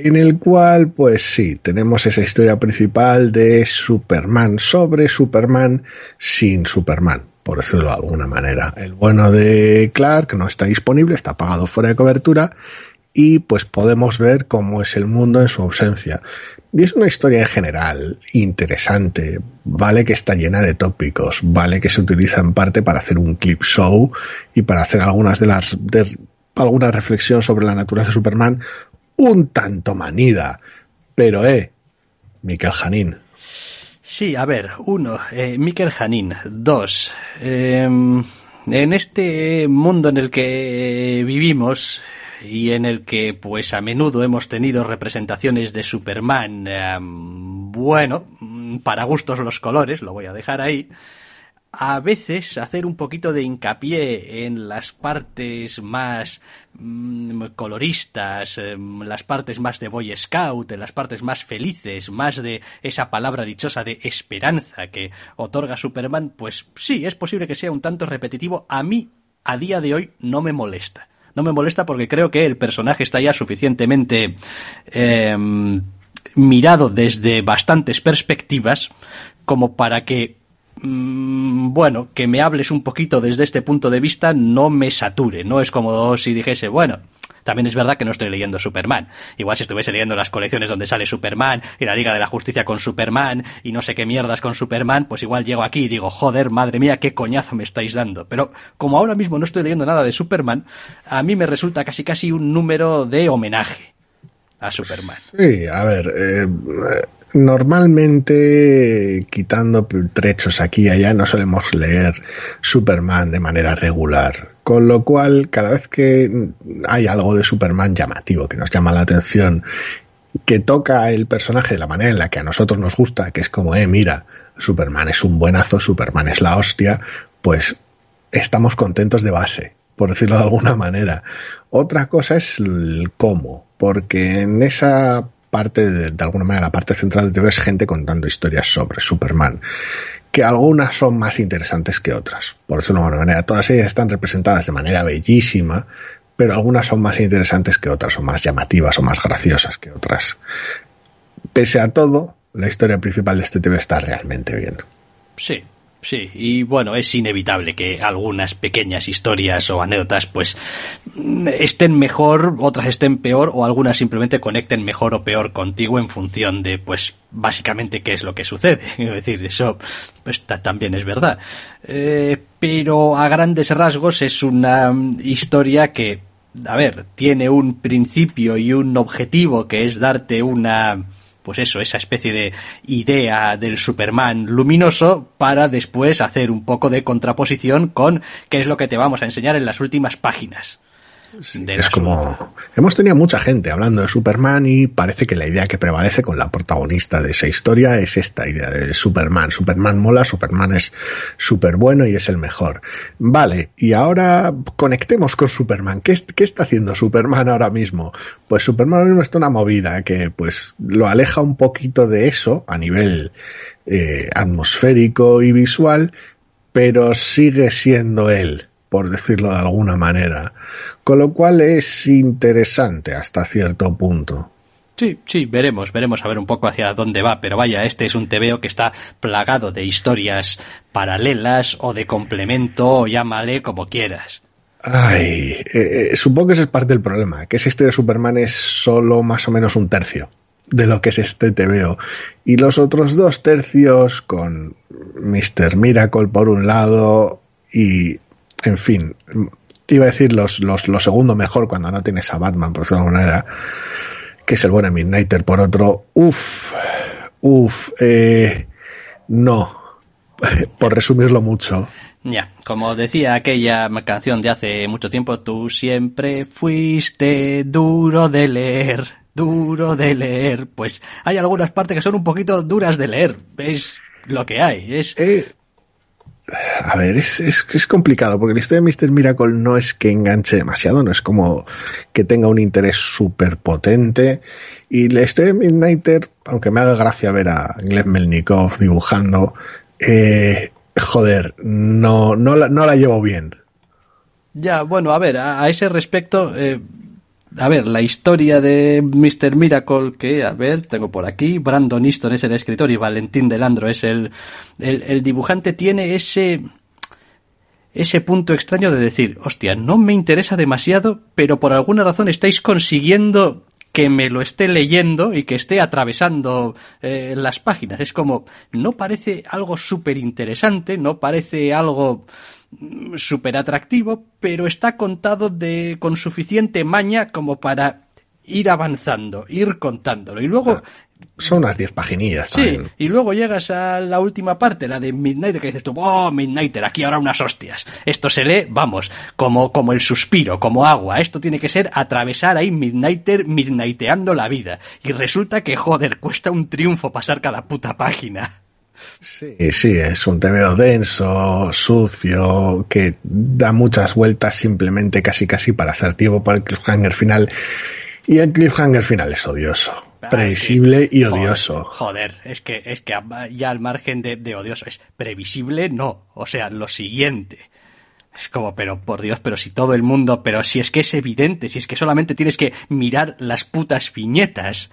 En el cual, pues sí, tenemos esa historia principal de Superman sobre Superman sin Superman, por decirlo de alguna manera. El bueno de Clark no está disponible, está apagado fuera de cobertura y pues podemos ver cómo es el mundo en su ausencia. Y es una historia en general interesante, vale que está llena de tópicos, vale que se utiliza en parte para hacer un clip show y para hacer algunas de las de, alguna reflexión sobre la naturaleza de Superman un tanto manida, pero eh, Mikel Janín. Sí, a ver, uno, eh, Mikel Janín, dos, em, en este mundo en el que vivimos, y en el que pues a menudo hemos tenido representaciones de Superman, em, bueno, para gustos los colores, lo voy a dejar ahí, a veces hacer un poquito de hincapié en las partes más mm, coloristas, em, las partes más de Boy Scout, en las partes más felices, más de esa palabra dichosa de esperanza que otorga Superman, pues sí, es posible que sea un tanto repetitivo. A mí, a día de hoy, no me molesta no me molesta porque creo que el personaje está ya suficientemente em, mirado desde bastantes perspectivas como para que mm, bueno, que me hables un poquito desde este punto de vista no me sature, no es como si dijese, bueno, También es verdad que no estoy leyendo Superman. Igual si estuviese leyendo las colecciones donde sale Superman y la Liga de la Justicia con Superman y no sé qué mierdas con Superman, pues igual llego aquí y digo, joder, madre mía, qué coñazo me estáis dando. Pero como ahora mismo no estoy leyendo nada de Superman, a mí me resulta casi casi un número de homenaje a Superman. Sí, a ver, eh, normalmente quitando trechos aquí y allá no solemos leer Superman de manera regular. Con lo cual, cada vez que hay algo de Superman llamativo que nos llama la atención, que toca el personaje de la manera en la que a nosotros nos gusta, que es como, eh, mira, Superman es un buenazo, Superman es la hostia, pues estamos contentos de base, por decirlo de alguna manera. Otra cosa es el cómo, porque en esa parte, de, de alguna manera, la parte central de TV es gente contando historias sobre Superman que algunas son más interesantes que otras. Por decirlo de alguna manera, todas ellas están representadas de manera bellísima, pero algunas son más interesantes que otras, o más llamativas, o más graciosas que otras. Pese a todo, la historia principal de este TV está realmente bien. Sí, Sí, y bueno, es inevitable que algunas pequeñas historias o anécdotas pues estén mejor, otras estén peor o algunas simplemente conecten mejor o peor contigo en función de pues básicamente qué es lo que sucede. Es decir, eso pues también es verdad. Eh, pero a grandes rasgos es una historia que, a ver, tiene un principio y un objetivo que es darte una pues eso, esa especie de idea del Superman luminoso para después hacer un poco de contraposición con qué es lo que te vamos a enseñar en las últimas páginas es como hemos tenido mucha gente hablando de Superman y parece que la idea que prevalece con la protagonista de esa historia es esta idea de Superman. Superman mola, Superman es súper bueno y es el mejor. Vale, y ahora conectemos con Superman. ¿Qué, ¿Qué, está haciendo Superman ahora mismo? Pues Superman ahora mismo está una movida que pues lo aleja un poquito de eso a nivel eh, atmosférico y visual, pero sigue siendo él por decirlo de alguna manera. Con lo cual es interesante hasta cierto punto. Sí, sí, veremos, veremos a ver un poco hacia dónde va, pero vaya, este es un TVO que está plagado de historias paralelas o de complemento, o llámale como quieras. Ay, eh, eh, supongo que ese es parte del problema, que esa historia de Superman es solo más o menos un tercio de lo que es este TVO. Y los otros dos tercios con Mr. Miracle por un lado y en fin, iba a decir los, los, lo segundo mejor cuando no tienes a Batman, por de alguna manera, que es el buen Midnighter por otro. Uf, uf, eh, no, por resumirlo mucho. Ya, como decía aquella canción de hace mucho tiempo, tú siempre fuiste duro de leer, duro de leer. Pues hay algunas partes que son un poquito duras de leer, es lo que hay. Es... Eh, a ver, es, es, es, complicado porque la historia de Mr. Miracle no es que enganche demasiado, no es como que tenga un interés súper potente. Y la historia de Midnighter, aunque me haga gracia ver a Glenn Melnikov dibujando, eh, joder, no, no, la, no la llevo bien. Ya, bueno, a ver, a, ese respecto, eh, a ver, la historia de Mr. Miracle, que, a ver, tengo por aquí, Brandon Easton es el escritor y Valentín Delandro es el, el, dibujante, tiene ese, ese punto extraño de decir, hostia, no me interesa demasiado, pero por alguna razón estáis consiguiendo que me lo esté leyendo y que esté atravesando eh, las páginas. Es como, no parece algo súper interesante, no parece algo súper atractivo, pero está contado de con suficiente maña como para ir avanzando, ir contándolo. Y luego ah, son unas 10 paginillas. Sí, y luego llegas a la última parte, la de Midnighter, que dices tú, oh, Midnighter, aquí ahora unas hostias. Esto se lee, vamos, como, como el suspiro, como agua. Esto tiene que ser atravesar ahí Midnighter, midnighteando la vida. Y resulta que, joder, cuesta un triunfo pasar cada puta página. Sí, sí, es un TVO denso, sucio, que da muchas vueltas simplemente casi casi para hacer tiempo para el cliffhanger final. Y el cliffhanger final es odioso, previsible y odioso. Joder, es que, es que ya al margen de, de odioso, es previsible no. O sea, lo siguiente. Es como, pero por Dios, pero si todo el mundo, pero si es que es evidente, si es que solamente tienes que mirar las putas viñetas.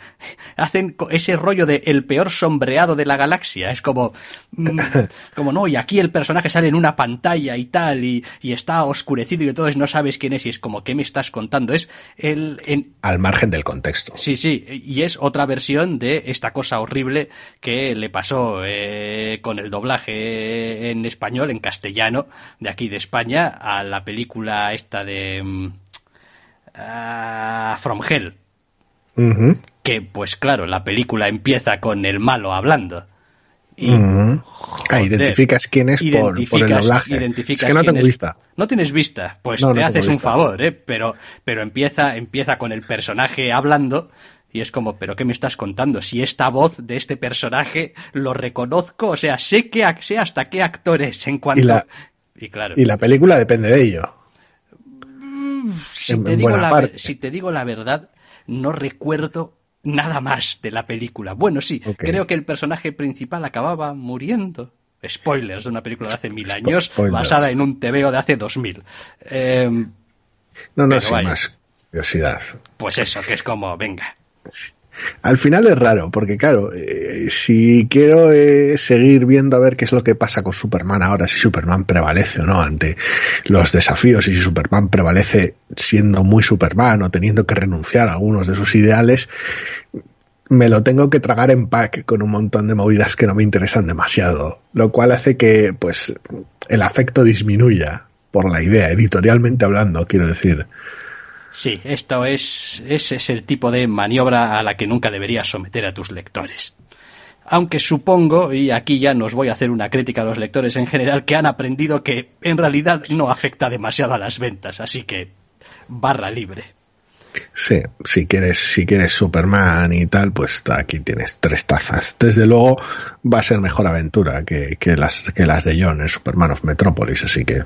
Hacen ese rollo de el peor sombreado de la galaxia. Es como, mm, como no, y aquí el personaje sale en una pantalla y tal, y, y está oscurecido y entonces no sabes quién es, y es como, ¿qué me estás contando? Es el, en... Al margen del contexto. Sí, sí, y es otra versión de esta cosa horrible que le pasó eh, con el doblaje en español, en castellano, de aquí de España a la película esta de mm, ah, From Hell. Que, pues claro, la película empieza con el malo hablando. Y, ah, identificas quién es por, el doblaje. Es que no tengo vista. No tienes vista, pues te haces un favor, ¿eh? Pero, pero empieza, empieza con el personaje hablando y es como, ¿pero qué me estás contando? Si esta voz de este personaje lo reconozco, o sea, sé, que, sé hasta qué actores en cuanto... Y, la película depende de ello. Mm, si, te digo la, si te digo la verdad, no recuerdo nada más de la película. Bueno, sí, creo que el personaje principal acababa muriendo. Spoilers de una película de hace mil años, basada en un TVO de hace dos mil. Em, no, no, sin más curiosidad. Pues eso, que es como, venga. Al final es raro, porque claro, eh, si quiero eh, seguir viendo a ver qué es lo que pasa con Superman ahora, si Superman prevalece o no ante los desafíos y si Superman prevalece siendo muy Superman o teniendo que renunciar a algunos de sus ideales, me lo tengo que tragar en pack con un montón de movidas que no me interesan demasiado, lo cual hace que pues el afecto disminuya por la idea, editorialmente hablando, quiero decir. Sí, esto es, ese es el tipo de maniobra a la que nunca deberías someter a tus lectores. Aunque supongo, y aquí ya nos voy a hacer una crítica a los lectores en general, que han aprendido que en realidad no afecta demasiado a las ventas, así que barra libre. Sí, si quieres, si quieres Superman y tal, pues aquí tienes tres tazas. Desde luego va a ser mejor aventura que, las, que las de John en Superman of Metropolis, así que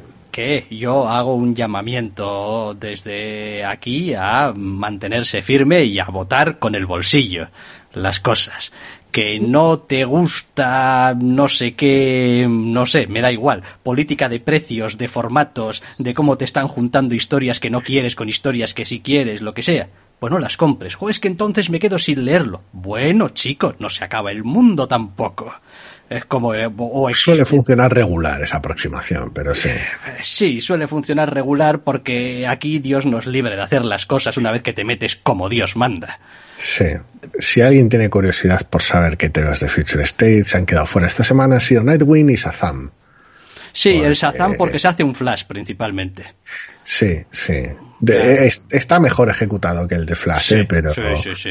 yo hago un llamamiento desde aquí a mantenerse firme y a votar con el bolsillo las cosas. Que no te gusta no sé qué, no sé, me da igual. Política de precios, de formatos, de cómo te están juntando historias que no quieres con historias que sí quieres, lo que sea. Pues no las compres. O es que entonces me quedo sin leerlo. Bueno, chicos, no se acaba el mundo tampoco. Es como. Eh, suele funcionar regular esa aproximación, pero sí. Sí, suele funcionar regular porque aquí Dios nos libre de hacer las cosas una vez que te metes como Dios manda. Sí. Si alguien tiene curiosidad por saber qué temas de Future State se han quedado fuera esta semana, ha sido Nightwing y Shazam. Sí, el Shazam porque se hace un flash principalmente. Sí, sí. está mejor ejecutado que el de Flash, eh, pero. Sí, sí, sí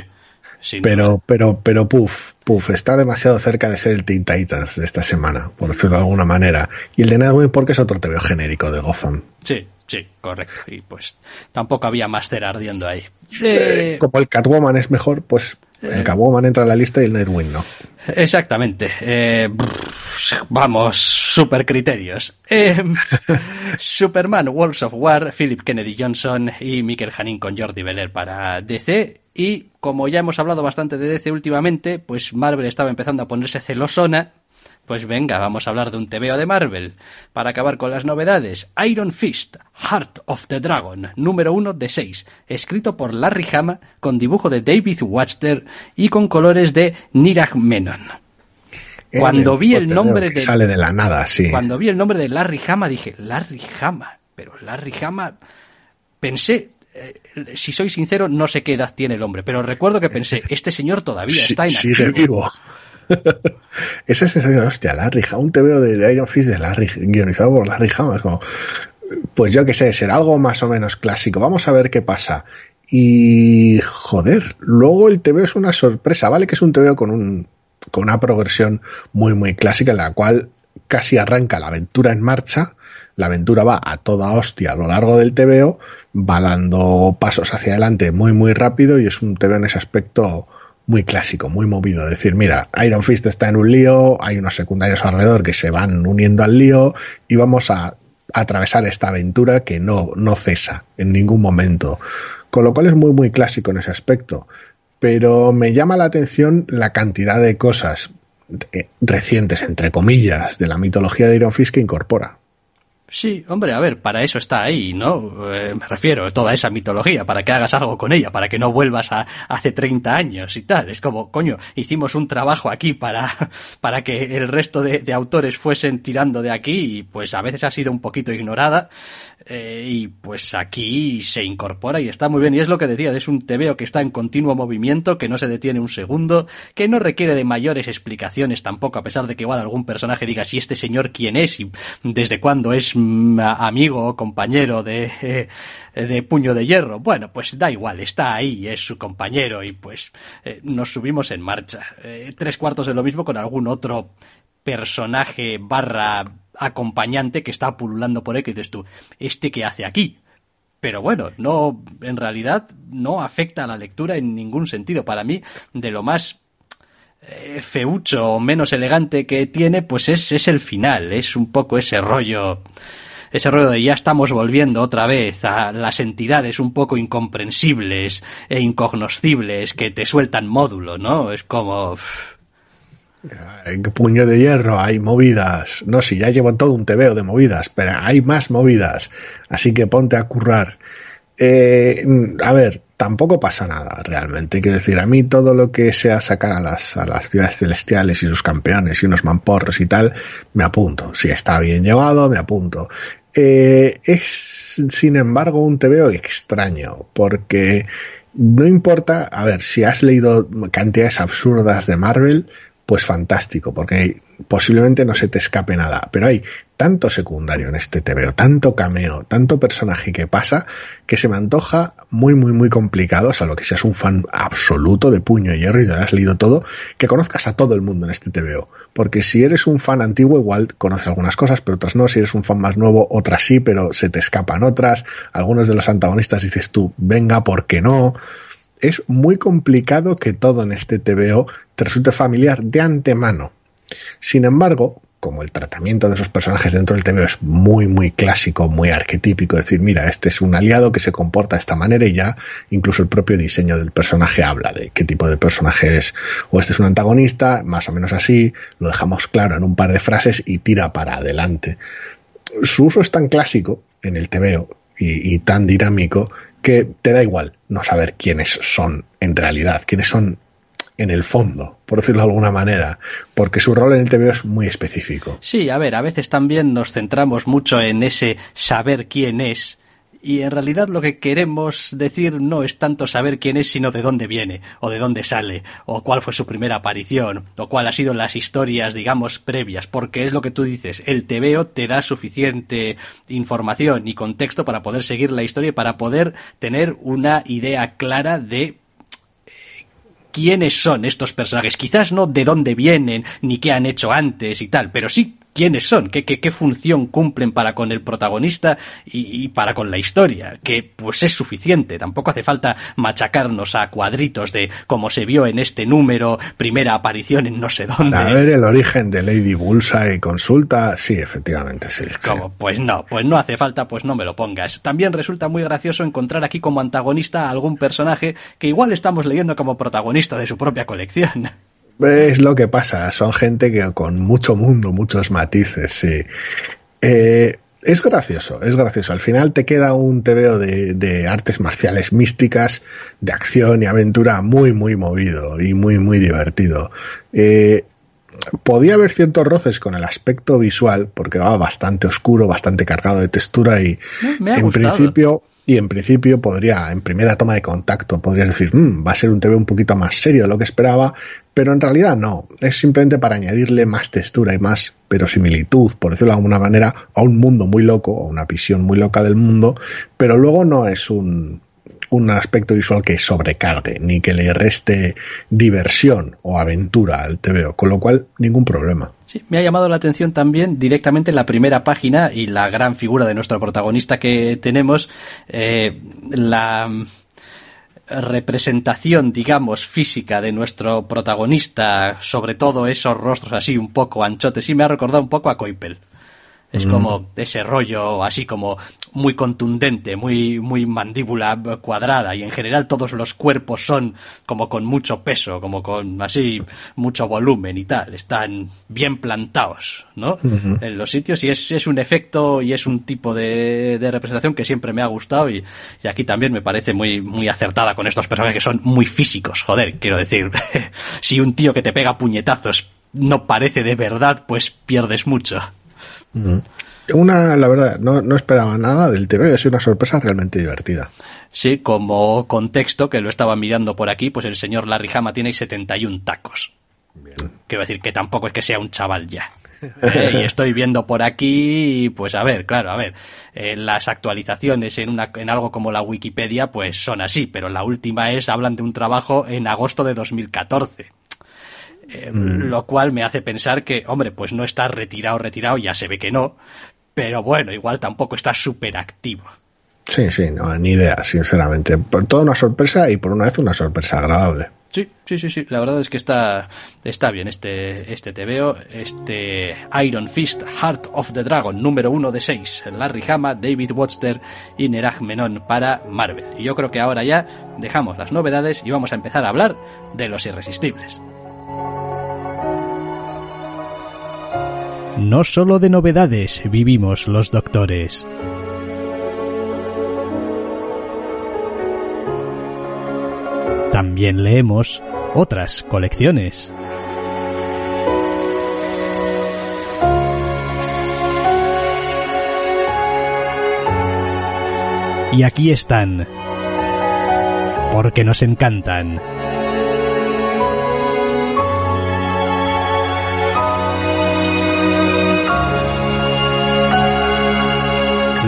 pero, pero, pero, puff, puff, está demasiado cerca de ser el Teen Titans de esta semana, por decirlo de alguna manera. Y el de Nightwing porque es otro TV genérico de Gotham. Sí, sí, correcto. Y pues tampoco había Master ardiendo ahí. Eh, como el Catwoman es mejor, pues el Catwoman entra en la lista y el Nightwing no. Exactamente. Eh, vamos, super criterios. Eh, Superman, Walls of War, Philip Kennedy Johnson y Michael Hanin con Jordi Beller para DC. Y como ya hemos hablado bastante de DC últimamente, pues Marvel estaba empezando a ponerse celosona. Pues venga, vamos a hablar de un TVO de Marvel. Para acabar con las novedades, Iron Fist, Heart of the Dragon, número uno de seis, escrito por Larry Hama, con dibujo de David Watcher y con colores de Nirag Menon. Cuando vi el nombre de sale de la nada, sí. Cuando vi el nombre de Larry Hama dije, Larry Hama, pero Larry Hama pensé eh, si soy sincero, no sé qué edad tiene el hombre, pero recuerdo que pensé, este señor todavía está en Sigue vivo. Esa sensación, hostia, Larry un veo de, Iron Fist de Larry, guionizado por Larry Hammond, como, pues yo qué sé, será algo más o menos clásico, vamos a ver qué pasa. Y joder, luego el TVO es una sorpresa, ¿vale? Que es un TVO con un con una progresión muy muy clásica en la cual casi arranca la aventura en marcha, la aventura va a toda hostia a lo largo del TVO, va dando pasos hacia adelante muy muy rápido y es un TVO en ese aspecto muy clásico, muy movido. decir, mira, Iron Fist está en un lío, hay unos secundarios alrededor que se van uniendo al lío y vamos a atravesar esta aventura que no, no cesa en ningún momento. Con lo cual es muy, muy clásico en ese aspecto. Pero me llama la atención la cantidad de cosas eh, recientes, entre comillas, de la mitología de Iron Fist que incorpora. Sí, hombre, a ver, para eso está ahí, ¿no? Eh, me refiero, toda esa mitología, para que hagas algo con ella, para que no vuelvas a hace 30 años y tal. Es como, coño, hicimos un trabajo aquí para, para que el resto de, autores fuesen tirando de aquí y pues a veces ha sido un poquito ignorada eh, y pues aquí se incorpora y está muy bien. Y es lo que decía, es un TVO que está en continuo movimiento, que no se detiene un segundo, que no requiere de mayores explicaciones tampoco, a pesar de que igual algún personaje diga si este señor quién es y desde cuándo es amigo compañero de, eh, de puño de hierro. Bueno, pues da igual, está ahí, es su compañero y pues eh, nos subimos en marcha. tres cuartos de lo mismo con algún otro personaje barra acompañante que está pululando por ahí que dices tú, ¿este qué hace aquí? Pero bueno, no, en realidad no afecta a la lectura en ningún sentido. Para mí, de lo más eh, feucho o menos elegante que tiene, pues es, es el final, es un poco ese rollo, ese rollo de ya estamos volviendo otra vez a las entidades un poco incomprensibles e incognoscibles que te sueltan módulo, ¿no? Es como... En puño de hierro hay movidas. No, si ya llevo todo un tebeo de movidas, pero hay más movidas. Así que ponte a currar. Eh, a ver, tampoco pasa nada realmente. Quiero decir, a mí todo lo que sea sacar a las, ciudades celestiales y sus campeones y unos mamporros y tal, me apunto. Si está bien llevado, me apunto. Eh, es, sin embargo, un tebeo extraño, porque no importa, a ver, si has leído cantidades absurdas de Marvel, pues fantástico, porque posiblemente no se te escape nada. Pero hay tanto secundario en este TVO, tanto cameo, tanto personaje que pasa, que se me antoja muy, muy, muy complicado, lo que seas un fan absoluto de puño y hierro y lo has leído todo, que conozcas a todo el mundo en este TVO. Porque si eres un fan antiguo, igual conoces algunas cosas, pero otras no. Si eres un fan más nuevo, otras sí, pero se te escapan otras. Algunos de los antagonistas dices tú, venga, ¿por qué no? es muy complicado que todo en este TVO te resulte familiar de antemano. Sin embargo, como el tratamiento de esos personajes dentro del TVO es muy, muy clásico, muy arquetípico, decir, mira, este es un aliado que se comporta de esta manera y ya incluso el propio diseño del personaje habla de qué tipo de personaje es. O este es un antagonista, más o menos así, lo dejamos claro en un par de frases y tira para adelante. Su uso es tan clásico en el TVO y, y tan dinámico que te da igual no saber quiénes son en realidad, quiénes son en el fondo, por decirlo de alguna manera, porque su rol en el TV es muy específico. Sí, a ver, a veces también nos centramos mucho en ese saber quién es y en realidad lo que queremos decir no es tanto saber quién es, sino de dónde viene, o de dónde sale, o cuál fue su primera aparición, o cuál ha sido las historias, digamos, previas, porque es lo que tú dices, el TVO te da suficiente información y contexto para poder seguir la historia y para poder tener una idea clara de quiénes son estos personajes. Quizás no de dónde vienen, ni qué han hecho antes y tal, pero sí quiénes son, qué, qué, qué función cumplen para con el protagonista y, y, para con la historia, que pues es suficiente, tampoco hace falta machacarnos a cuadritos de como se vio en este número, primera aparición en no sé dónde. A ver el origen de Lady Bulsa y consulta, sí, efectivamente, sí. Como, pues no, pues no hace falta, pues no me lo pongas. También resulta muy gracioso encontrar aquí como antagonista a algún personaje que igual estamos leyendo como protagonista de su propia colección. Es lo que pasa, son gente que con mucho mundo, muchos matices, sí. Eh, es gracioso, es gracioso. Al final te queda un tebeo de, de, artes marciales místicas, de acción y aventura muy, muy movido y muy, muy divertido. Eh, podía haber ciertos roces con el aspecto visual, porque va bastante oscuro, bastante cargado de textura y en gustado. principio y en principio podría, en primera toma de contacto, podrías decir, mmm, va a ser un TV un poquito más serio de lo que esperaba, pero en realidad no, es simplemente para añadirle más textura y más verosimilitud, por decirlo de alguna manera, a un mundo muy loco, o una visión muy loca del mundo, pero luego no es un, un aspecto visual que sobrecargue, ni que le reste diversión o aventura al TVO, con lo cual ningún problema. Sí, me ha llamado la atención también directamente en la primera página y la gran figura de nuestro protagonista que tenemos, eh, la representación, digamos, física de nuestro protagonista, sobre todo esos rostros así un poco anchotes, sí me ha recordado un poco a Coipel. Es como ese rollo así como muy contundente, muy, muy mandíbula cuadrada y en general todos los cuerpos son como con mucho peso, como con así mucho volumen y tal. Están bien plantados, ¿no? En los sitios y es, es, un efecto y es un tipo de, de representación que siempre me ha gustado y, y, aquí también me parece muy, muy acertada con estos personajes que son muy físicos. Joder, quiero decir, si un tío que te pega puñetazos no parece de verdad, pues pierdes mucho. Una, la verdad, no, no esperaba nada del TV, ha sido una sorpresa realmente divertida. Sí, como contexto, que lo estaba mirando por aquí, pues el señor Larry Hama tiene 71 tacos. Bien. Quiero decir que tampoco es que sea un chaval ya. Eh, y estoy viendo por aquí, pues a ver, claro, a ver, eh, las actualizaciones en, una, en algo como la Wikipedia, pues son así, pero la última es, hablan de un trabajo en agosto de 2014. Eh, mm. Lo cual me hace pensar que, hombre, pues no está retirado, retirado, ya se ve que no, pero bueno, igual tampoco está súper activo. Sí, sí, no, ni idea, sinceramente. Por toda una sorpresa y por una vez una sorpresa agradable. Sí, sí, sí, sí. La verdad es que está, está bien este, este TVO, este Iron Fist, Heart of the Dragon, número uno de seis. Larry Hama, David Watster y Neraj Menon para Marvel. Y yo creo que ahora ya dejamos las novedades y vamos a empezar a hablar de los irresistibles. No solo de novedades vivimos los doctores. También leemos otras colecciones. Y aquí están. Porque nos encantan.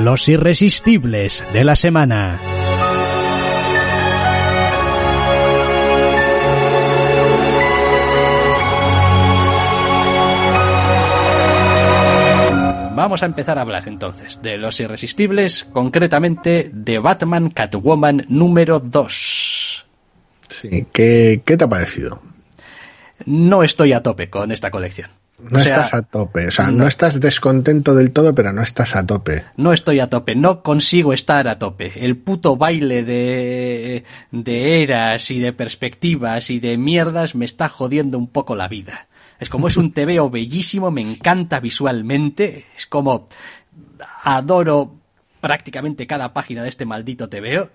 Los irresistibles de la semana. Vamos a empezar a hablar entonces de Los Irresistibles, concretamente de Batman Catwoman número 2. Sí, ¿qué, qué te ha parecido? No estoy a tope con esta colección. No o sea, estás a tope, o sea, no, no, estás descontento del todo, pero no estás a tope. No estoy a tope, no consigo estar a tope. El puto baile de, de eras y de perspectivas y de mierdas me está jodiendo un poco la vida. Es como es un TVO bellísimo, me encanta visualmente, es como adoro prácticamente cada página de este maldito TVO,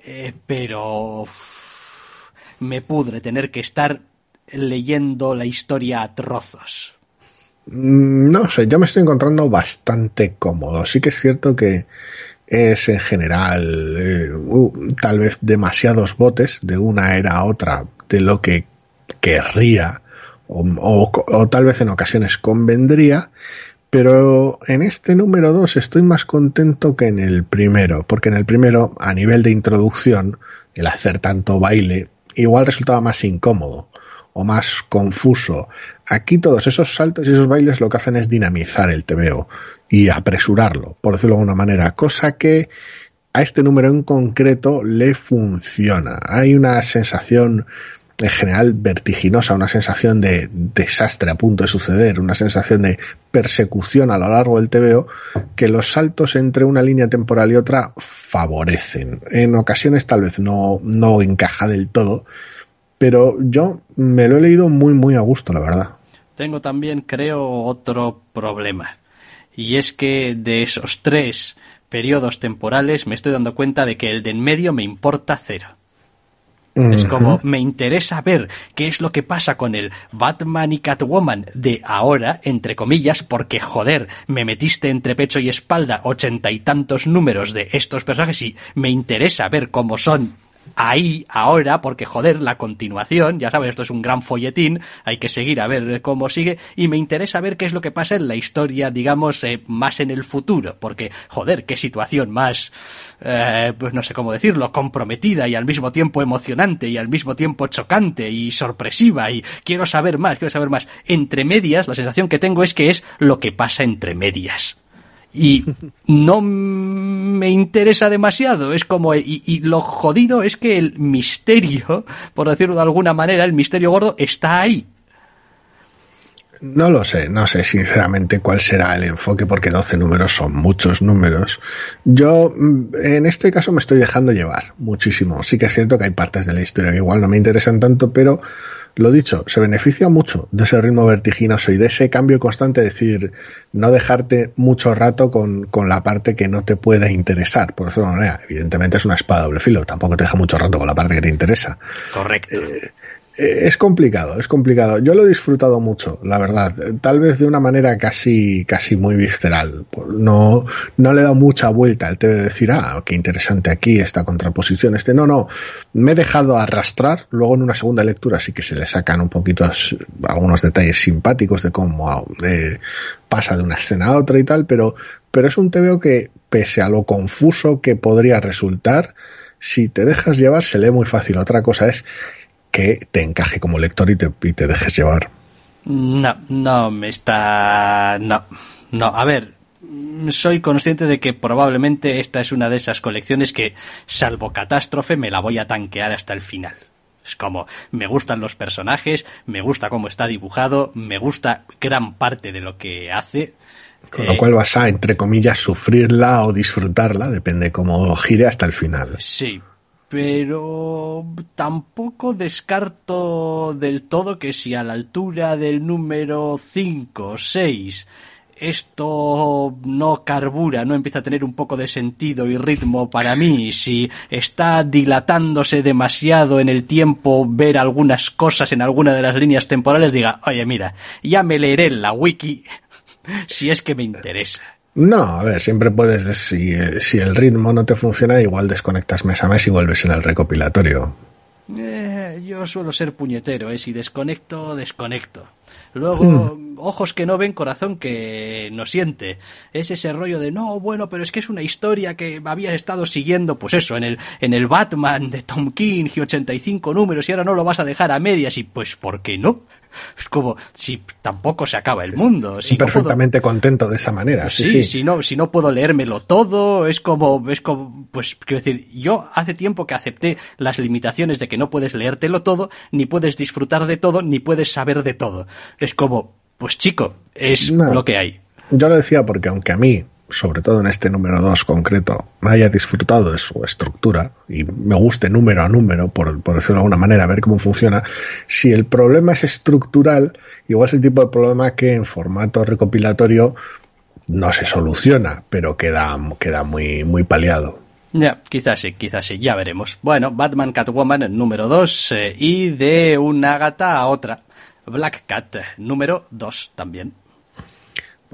eh, pero me pudre tener que estar leyendo la historia a trozos. No sé, yo me estoy encontrando bastante cómodo. Sí que es cierto que es en general eh, tal vez demasiados botes de una era a otra de lo que querría o, o, o, tal vez en ocasiones convendría, pero en este número 2 estoy más contento que en el primero, porque en el primero, a nivel de introducción, el hacer tanto baile igual resultaba más incómodo o más confuso. Aquí todos esos saltos y esos bailes lo que hacen es dinamizar el TVO y apresurarlo, por decirlo de alguna manera, cosa que a este número en concreto le funciona. Hay una sensación en general vertiginosa, una sensación de desastre a punto de suceder, una sensación de persecución a lo largo del TVO, que los saltos entre una línea temporal y otra favorecen. En ocasiones tal vez no, no encaja del todo, pero yo me lo he leído muy, muy a gusto, la verdad. Tengo también, creo, otro problema. Y es que de esos tres periodos temporales me estoy dando cuenta de que el de en medio me importa cero. Es como, me interesa ver qué es lo que pasa con el Batman y Catwoman de ahora, entre comillas, porque joder, me metiste entre pecho y espalda ochenta y tantos números de estos personajes y me interesa ver cómo son ahí, ahora, porque joder, la continuación, ya sabes, esto es un gran folletín, hay que seguir a ver cómo sigue, y me interesa ver qué es lo que pasa en la historia, digamos, eh, más en el futuro, porque joder, qué situación más, eh, pues no sé cómo decirlo, comprometida y al mismo tiempo emocionante y al mismo tiempo chocante y sorpresiva, y quiero saber más, quiero saber más. Entre medias, la sensación que tengo es que es lo que pasa entre medias y no me interesa demasiado. Es como, y, lo jodido es que el misterio, por decirlo de alguna manera, el misterio gordo está ahí. No lo sé, no sé sinceramente cuál será el enfoque porque 12 números son muchos números. Yo mm, en este caso me estoy dejando llevar muchísimo. Sí que es cierto que hay partes de la historia que igual no me interesan tanto, pero lo dicho, se beneficia mucho de ese ritmo vertiginoso y de ese cambio constante, es decir, no dejarte mucho rato con, con la parte que no te pueda interesar. Por eso, manera, evidentemente es una espada doble filo, tampoco te deja mucho rato con la parte que te interesa. Correcto. Eh, es complicado, es complicado. Yo lo he disfrutado mucho, la verdad. Tal vez de una manera casi, casi muy visceral. No, no le he dado mucha vuelta al TV de decir, ah, qué interesante aquí esta contraposición. Este, no, no. Me he dejado arrastrar. Luego en una segunda lectura sí que se le sacan un poquito algunos detalles simpáticos de cómo pasa de una escena a otra y tal, pero, pero es un TVO que, pese a lo confuso que podría resultar, si te dejas llevar se lee muy fácil. Otra cosa es que te encaje como lector y te, y te dejes llevar. No, no me está. No, no. A ver, soy consciente de que probablemente esta es una de esas colecciones que, salvo catástrofe, me la voy a tanquear hasta el final. Es como, me gustan los personajes, me gusta cómo está dibujado, me gusta gran parte de lo que hace. Con lo eh, cual vas a, entre comillas, sufrirla o disfrutarla, depende cómo gire hasta el final. Sí, pero tampoco descarto del todo que si a la altura del número 5 o 6 esto no carbura, no empieza a tener un poco de sentido y ritmo para mí, si está dilatándose demasiado en el tiempo ver algunas cosas en alguna de las líneas temporales, diga, oye mira, ya me leeré en la wiki si es que me interesa. No, a ver, siempre puedes, si, si el ritmo no te funciona, igual desconectas mes a mes y vuelves en el recopilatorio. Eh, yo suelo ser puñetero, ¿eh? Si desconecto, desconecto. Luego, hmm. ojos que no ven, corazón que no siente. Es ese rollo de, no, bueno, pero es que es una historia que habías estado siguiendo, pues eso, en el, en el Batman de Tom King y 85 números y ahora no lo vas a dejar a medias y pues, ¿por qué no? Es como si tampoco se acaba el mundo. Si perfectamente contento de esa manera. Sí, sí, Si, no, si no puedo leérmelo todo, es como, es como, pues quiero decir, yo hace tiempo que acepté las limitaciones de que no puedes leértelo todo, ni puedes disfrutar de todo, ni puedes saber de todo. Es como, pues chico, es lo que hay. Yo lo decía porque aunque a mí sobre todo en este número 2 concreto, haya disfrutado de su estructura y me guste número a número, por, por decirlo de alguna manera, ver cómo funciona, si el problema es estructural, igual es el tipo de problema que en formato recopilatorio no se soluciona, pero queda, queda muy, muy paliado. Ya, quizás sí, quizás sí, ya veremos. Bueno, Batman Catwoman número 2 eh, y de una gata a otra. Black Cat número 2 también.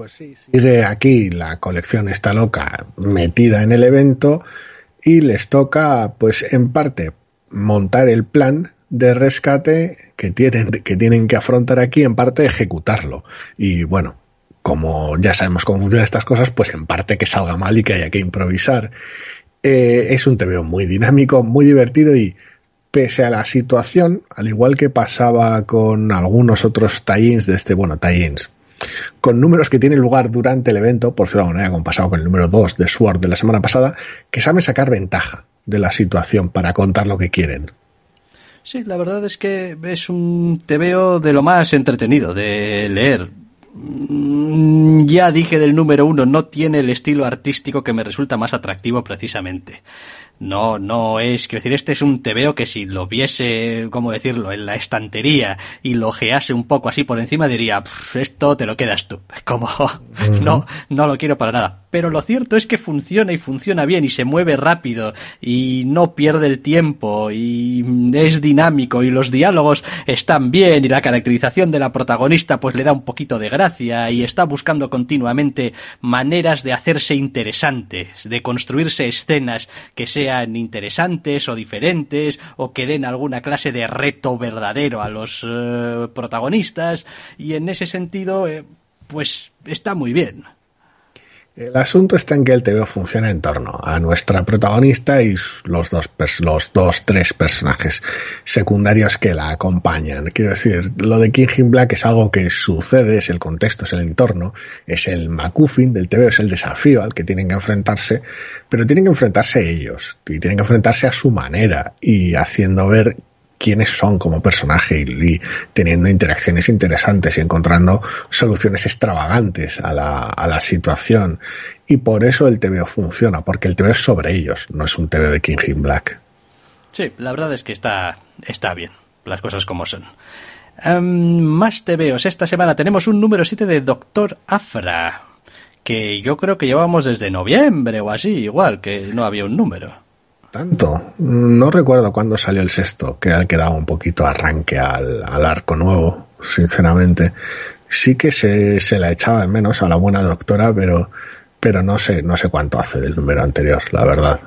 Pues sí, sigue aquí la colección está loca metida en el evento y les toca, pues en parte, montar el plan de rescate que tienen, que tienen que afrontar aquí, en parte ejecutarlo. Y bueno, como ya sabemos cómo funcionan estas cosas, pues en parte que salga mal y que haya que improvisar. Eh, es un TVO muy dinámico, muy divertido y pese a la situación, al igual que pasaba con algunos otros tie-ins de este, bueno, tie-ins, con números que tienen lugar durante el evento, por decirlo de manera, como pasado con el número 2 de Sword de la semana pasada, que saben sacar ventaja de la situación para contar lo que quieren. Sí, la verdad es que es un veo de lo más entretenido de leer. Mm, ya dije del número uno, no tiene el estilo artístico que me resulta más atractivo precisamente. No, no es, quiero decir, este es un tebeo que si lo viese, ¿cómo decirlo?, en la estantería y lo gease un poco así por encima diría, esto te lo quedas tú. Como, no, no lo quiero para nada. Pero lo cierto es que funciona y funciona bien y se mueve rápido y no pierde el tiempo y es dinámico y los diálogos están bien y la caracterización de la protagonista pues le da un poquito de gracia y está buscando continuamente maneras de hacerse interesantes, de construirse escenas que sean interesantes o diferentes o que den alguna clase de reto verdadero a los eh, protagonistas y en ese sentido eh, pues está muy bien. El asunto está en que el TV funciona en torno a nuestra protagonista y los dos, los dos, tres personajes secundarios que la acompañan. Quiero decir, lo de King in Black es algo que sucede, es el contexto, es el entorno, es el MacGuffin del TV, es el desafío al que tienen que enfrentarse, pero tienen que enfrentarse ellos y tienen que enfrentarse a su manera y haciendo ver quiénes son como personaje y, teniendo interacciones interesantes y encontrando soluciones extravagantes a la, a la situación. Y por eso el TVO funciona, porque el TVO es sobre ellos, no es un TVO de King in Black. Sí, la verdad es que está, está bien, las cosas como son. Em, más TVOs. Esta semana tenemos un número 7 de Doctor Afra, que yo creo que llevamos desde noviembre o así, igual, que no había un número. Tanto. No recuerdo cuándo salió el sexto, que al que daba un poquito arranque al, arco nuevo, sinceramente. Sí que se, se la echaba en menos a la buena doctora, pero, pero no sé, no sé cuánto hace del número anterior, la verdad.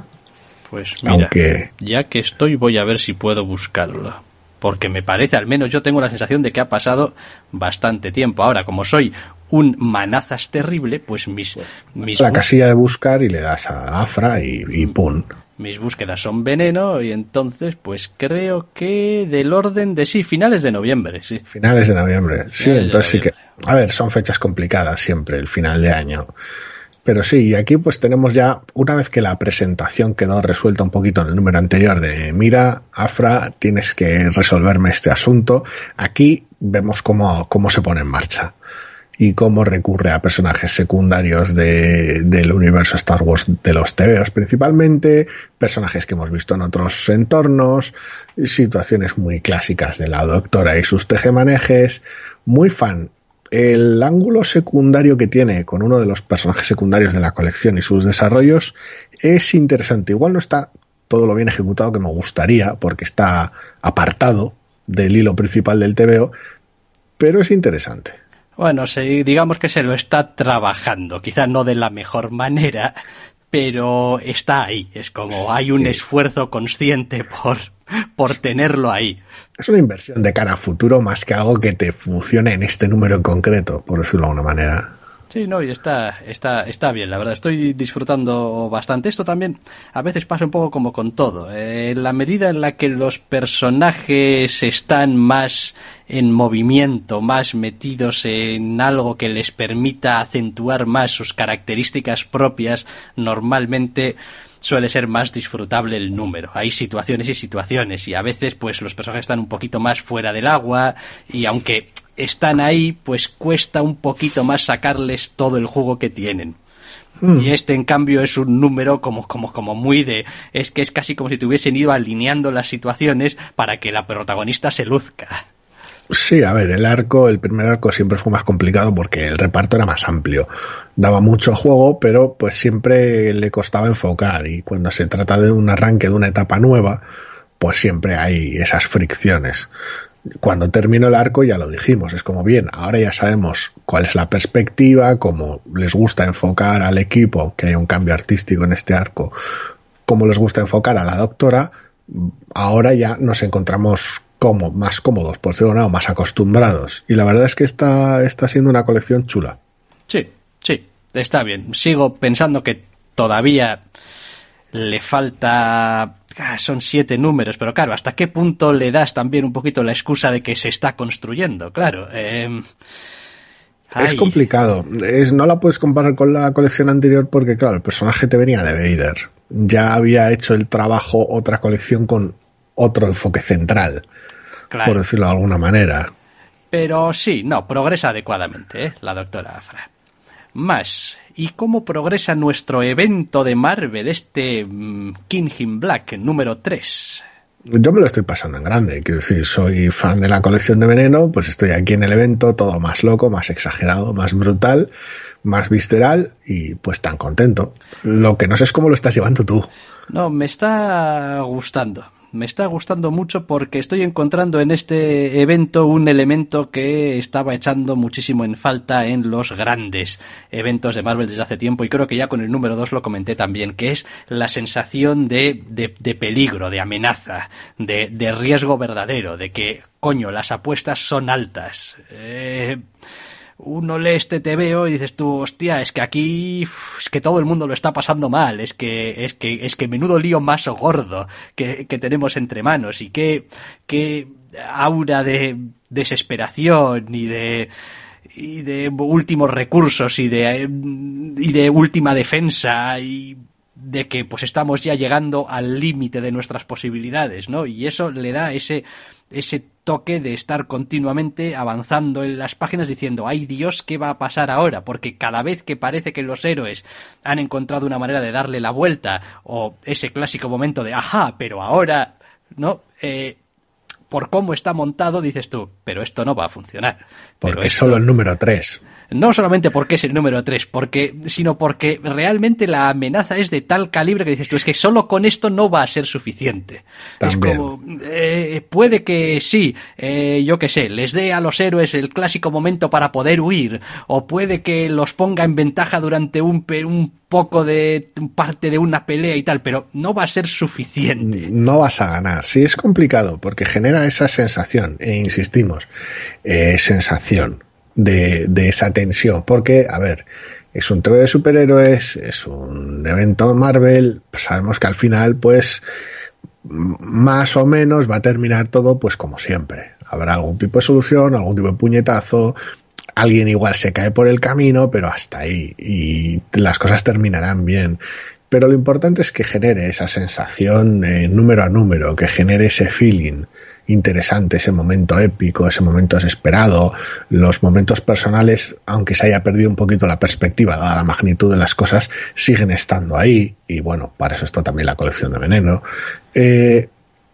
Pues mira, ya que estoy voy a ver si puedo buscarlo. Porque me parece, al menos yo tengo la sensación de que ha pasado bastante tiempo. Ahora, como soy un manazas terrible, pues mis... mis la casilla de buscar y le das a Afra y, y pum mis búsquedas son veneno y entonces pues creo que del orden de sí, finales de noviembre, sí. Finales de noviembre, sí, entonces sí que... A ver, son fechas complicadas siempre, el final de año. Pero sí, y aquí pues tenemos ya, una vez que la presentación quedó resuelta un poquito en el número anterior de mira, Afra, tienes que resolverme este asunto, aquí vemos cómo, cómo se pone en marcha y cómo recurre a personajes secundarios de, del universo Star Wars de los TVOs principalmente, personajes que hemos visto en otros entornos, situaciones muy clásicas de la doctora y sus tejemanejes, muy fan. El ángulo secundario que tiene con uno de los personajes secundarios de la colección y sus desarrollos es interesante. Igual no está todo lo bien ejecutado que me gustaría, porque está apartado del hilo principal del TVO, pero es interesante. Bueno, sí, digamos que se lo está trabajando, quizás no de la mejor manera, pero está ahí. Es como hay un esfuerzo consciente por, por tenerlo ahí. Es una inversión de cara a futuro más que algo que te funcione en este número en concreto, por decirlo de alguna manera. Sí, no, y está, está, está bien, la verdad. Estoy disfrutando bastante. Esto también a veces pasa un poco como con todo. Eh, en la medida en la que los personajes están más en movimiento, más metidos en algo que les permita acentuar más sus características propias, normalmente suele ser más disfrutable el número. Hay situaciones y situaciones y a veces pues los personajes están un poquito más fuera del agua y aunque están ahí, pues cuesta un poquito más sacarles todo el jugo que tienen. Hmm. Y este, en cambio, es un número como, como, como muy de. Es que es casi como si te hubiesen ido alineando las situaciones para que la protagonista se luzca. Sí, a ver, el arco, el primer arco siempre fue más complicado porque el reparto era más amplio. Daba mucho juego, pero pues siempre le costaba enfocar. Y cuando se trata de un arranque de una etapa nueva, pues siempre hay esas fricciones cuando terminó el arco ya lo dijimos, es como bien, ahora ya sabemos cuál es la perspectiva, cómo les gusta enfocar al equipo, que hay un cambio artístico en este arco, cómo les gusta enfocar a la doctora, ahora ya nos encontramos como más cómodos, por decirlo no, más acostumbrados. Y la verdad es que está, está siendo una colección chula. Sí, sí, está bien. Sigo pensando que todavía le falta son siete números, pero claro, ¿hasta qué punto le das también un poquito la excusa de que se está construyendo? Claro. Eh, es complicado. Es, no la puedes comparar con la colección anterior porque, claro, el personaje te venía de Vader. Ya había hecho el trabajo otra colección con otro enfoque central, por decirlo de alguna manera. Pero sí, no, progresa adecuadamente, ¿eh? la doctora Afra. Más, ¿y cómo progresa nuestro evento de Marvel, este mm, King in Black número 3? Yo me lo estoy pasando en grande, quiero decir, soy fan de la colección de Veneno, pues estoy aquí en el evento, todo más loco, más exagerado, más brutal, más visceral y pues tan contento. Lo que no sé es cómo lo estás llevando tú. No, me está gustando me está gustando mucho porque estoy encontrando en este evento un elemento que estaba echando muchísimo en falta en los grandes eventos de Marvel desde hace tiempo y creo que ya con el número 2 lo comenté también, que es la sensación de, de, peligro, de amenaza, de, de, riesgo verdadero, de que, coño, las apuestas son altas. Eh, uno lee este veo y dices tú, hostia, es que aquí es que todo el mundo lo está pasando mal, es que es que es que menudo lío más gordo que, que tenemos entre manos y qué qué aura de desesperación y de y de últimos recursos y de y de última defensa y de que pues estamos ya llegando al límite de nuestras posibilidades, ¿no? Y eso le da ese, ese toque de estar continuamente avanzando en las páginas diciendo, ay Dios, ¿qué va a pasar ahora? Porque cada vez que parece que los héroes han encontrado una manera de darle la vuelta, o ese clásico momento de, ajá, pero ahora, ¿no? Eh, por cómo está montado, dices tú, pero esto no va a funcionar. Porque es solo el número 3 no solamente porque es el número 3, porque, sino porque realmente la amenaza es de tal calibre que dices tú, es que solo con esto no va a ser suficiente. Es como, eh, puede que sí, eh, yo qué sé, les dé a los héroes el clásico momento para poder huir, o puede que los ponga en ventaja durante un, un poco de parte de una pelea y tal, pero no va a ser suficiente. No vas a ganar. Sí, es complicado porque genera esa sensación, e insistimos, eh, sensación de, de esa tensión. Porque, a ver, es un TV de superhéroes, es un evento Marvel, sabemos que al final, pues, más o menos va a terminar todo, pues como siempre. Habrá algún tipo de solución, algún tipo de puñetazo, alguien igual se cae por el camino, pero hasta ahí. Y las cosas terminarán bien pero lo importante es que genere esa sensación número a número, que genere ese feeling interesante, ese momento épico, ese momento desesperado, los momentos personales, aunque se haya perdido un poquito la perspectiva, dada la magnitud de las cosas, siguen estando ahí, y bueno, para eso está también la colección de veneno. Eh,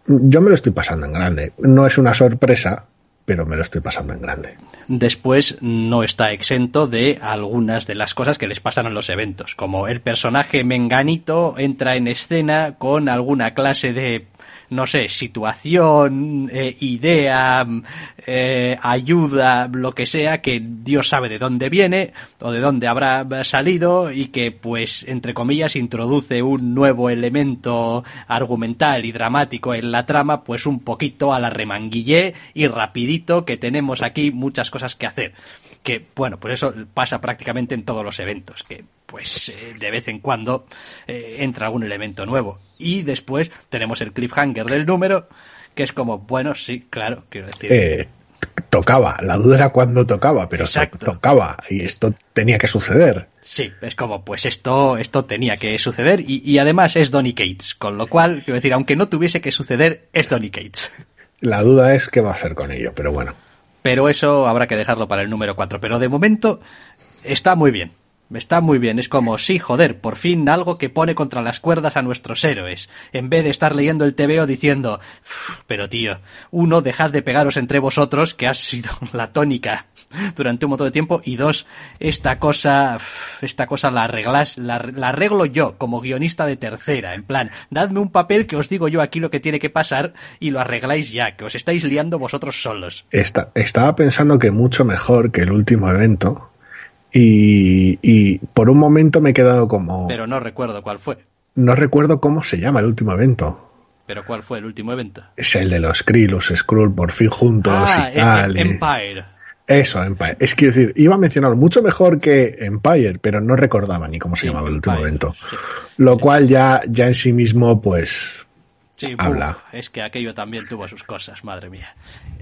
yo me lo estoy pasando en grande. No es una sorpresa, pero me lo estoy pasando en grande. Después no está exento de algunas de las cosas que les pasan en los eventos, como el personaje menganito entra en escena con alguna clase de no sé, situación, eh, idea, eh, ayuda, lo que sea, que Dios sabe de dónde viene o de dónde habrá salido y que, pues, entre comillas, introduce un nuevo elemento argumental y dramático en la trama, pues un poquito a la remanguillé y rapidito que tenemos aquí muchas cosas que hacer. Que, bueno, pues eso pasa prácticamente en todos los eventos, que pues eh, de vez en cuando eh, entra algún elemento nuevo. Y después tenemos el cliffhanger del número, que es como, bueno, sí, claro, quiero decir. Eh, tocaba, la duda era cuándo tocaba, pero tocaba y esto tenía que suceder. Sí, es como, pues esto, esto tenía que suceder y, y además es Donny Cates, con lo cual, quiero decir, aunque no tuviese que suceder, es Donny Cates. La duda es qué va a hacer con ello, pero bueno. Pero eso habrá que dejarlo para el número 4. Pero de momento está muy bien. Está muy bien, es como, sí, joder, por fin algo que pone contra las cuerdas a nuestros héroes, en vez de estar leyendo el TVO diciendo, pero tío, uno, dejad de pegaros entre vosotros, que ha sido la tónica durante un montón de tiempo, y dos, esta cosa, esta cosa la arreglas, la, arreglo yo, como guionista de tercera, en plan, dadme un papel que os digo yo aquí lo que tiene que pasar y lo arregláis ya, que os estáis liando vosotros solos. estaba pensando que mucho mejor que el último evento, y, por un momento me he quedado como... Pero no recuerdo cuál fue. No recuerdo cómo se llama el último evento. ¿Pero cuál fue el último evento? Es el de los Kree, los Skrull por fin juntos ah, y tal. Empire. Eso, Empire. Es que decir, iba a mencionar mucho mejor que Empire, pero no recordaba ni cómo se llamaba el último evento. Lo cual ya, ya en sí mismo, pues, Sí, habla. es que aquello también tuvo sus cosas, madre mía.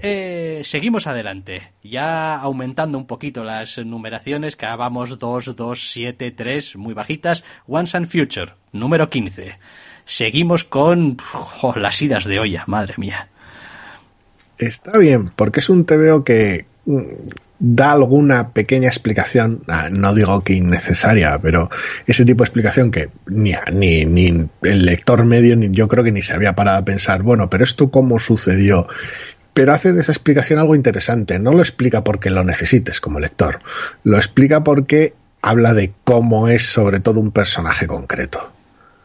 Eh, seguimos adelante, ya aumentando un poquito las numeraciones, que vamos 2, 2, 7, 3, muy bajitas. Once and Future, número 15. Seguimos con las idas de olla, madre mía. Está bien, porque es un TVO que mm, da alguna pequeña explicación, ah, no digo que innecesaria, pero ese tipo de explicación que ni, ni, ni el lector medio, ni yo creo que ni se había parado a pensar, bueno, pero esto cómo sucedió. Pero hace de esa explicación algo interesante. No lo explica porque lo necesites como lector. Lo explica porque habla de cómo es sobre todo un personaje concreto.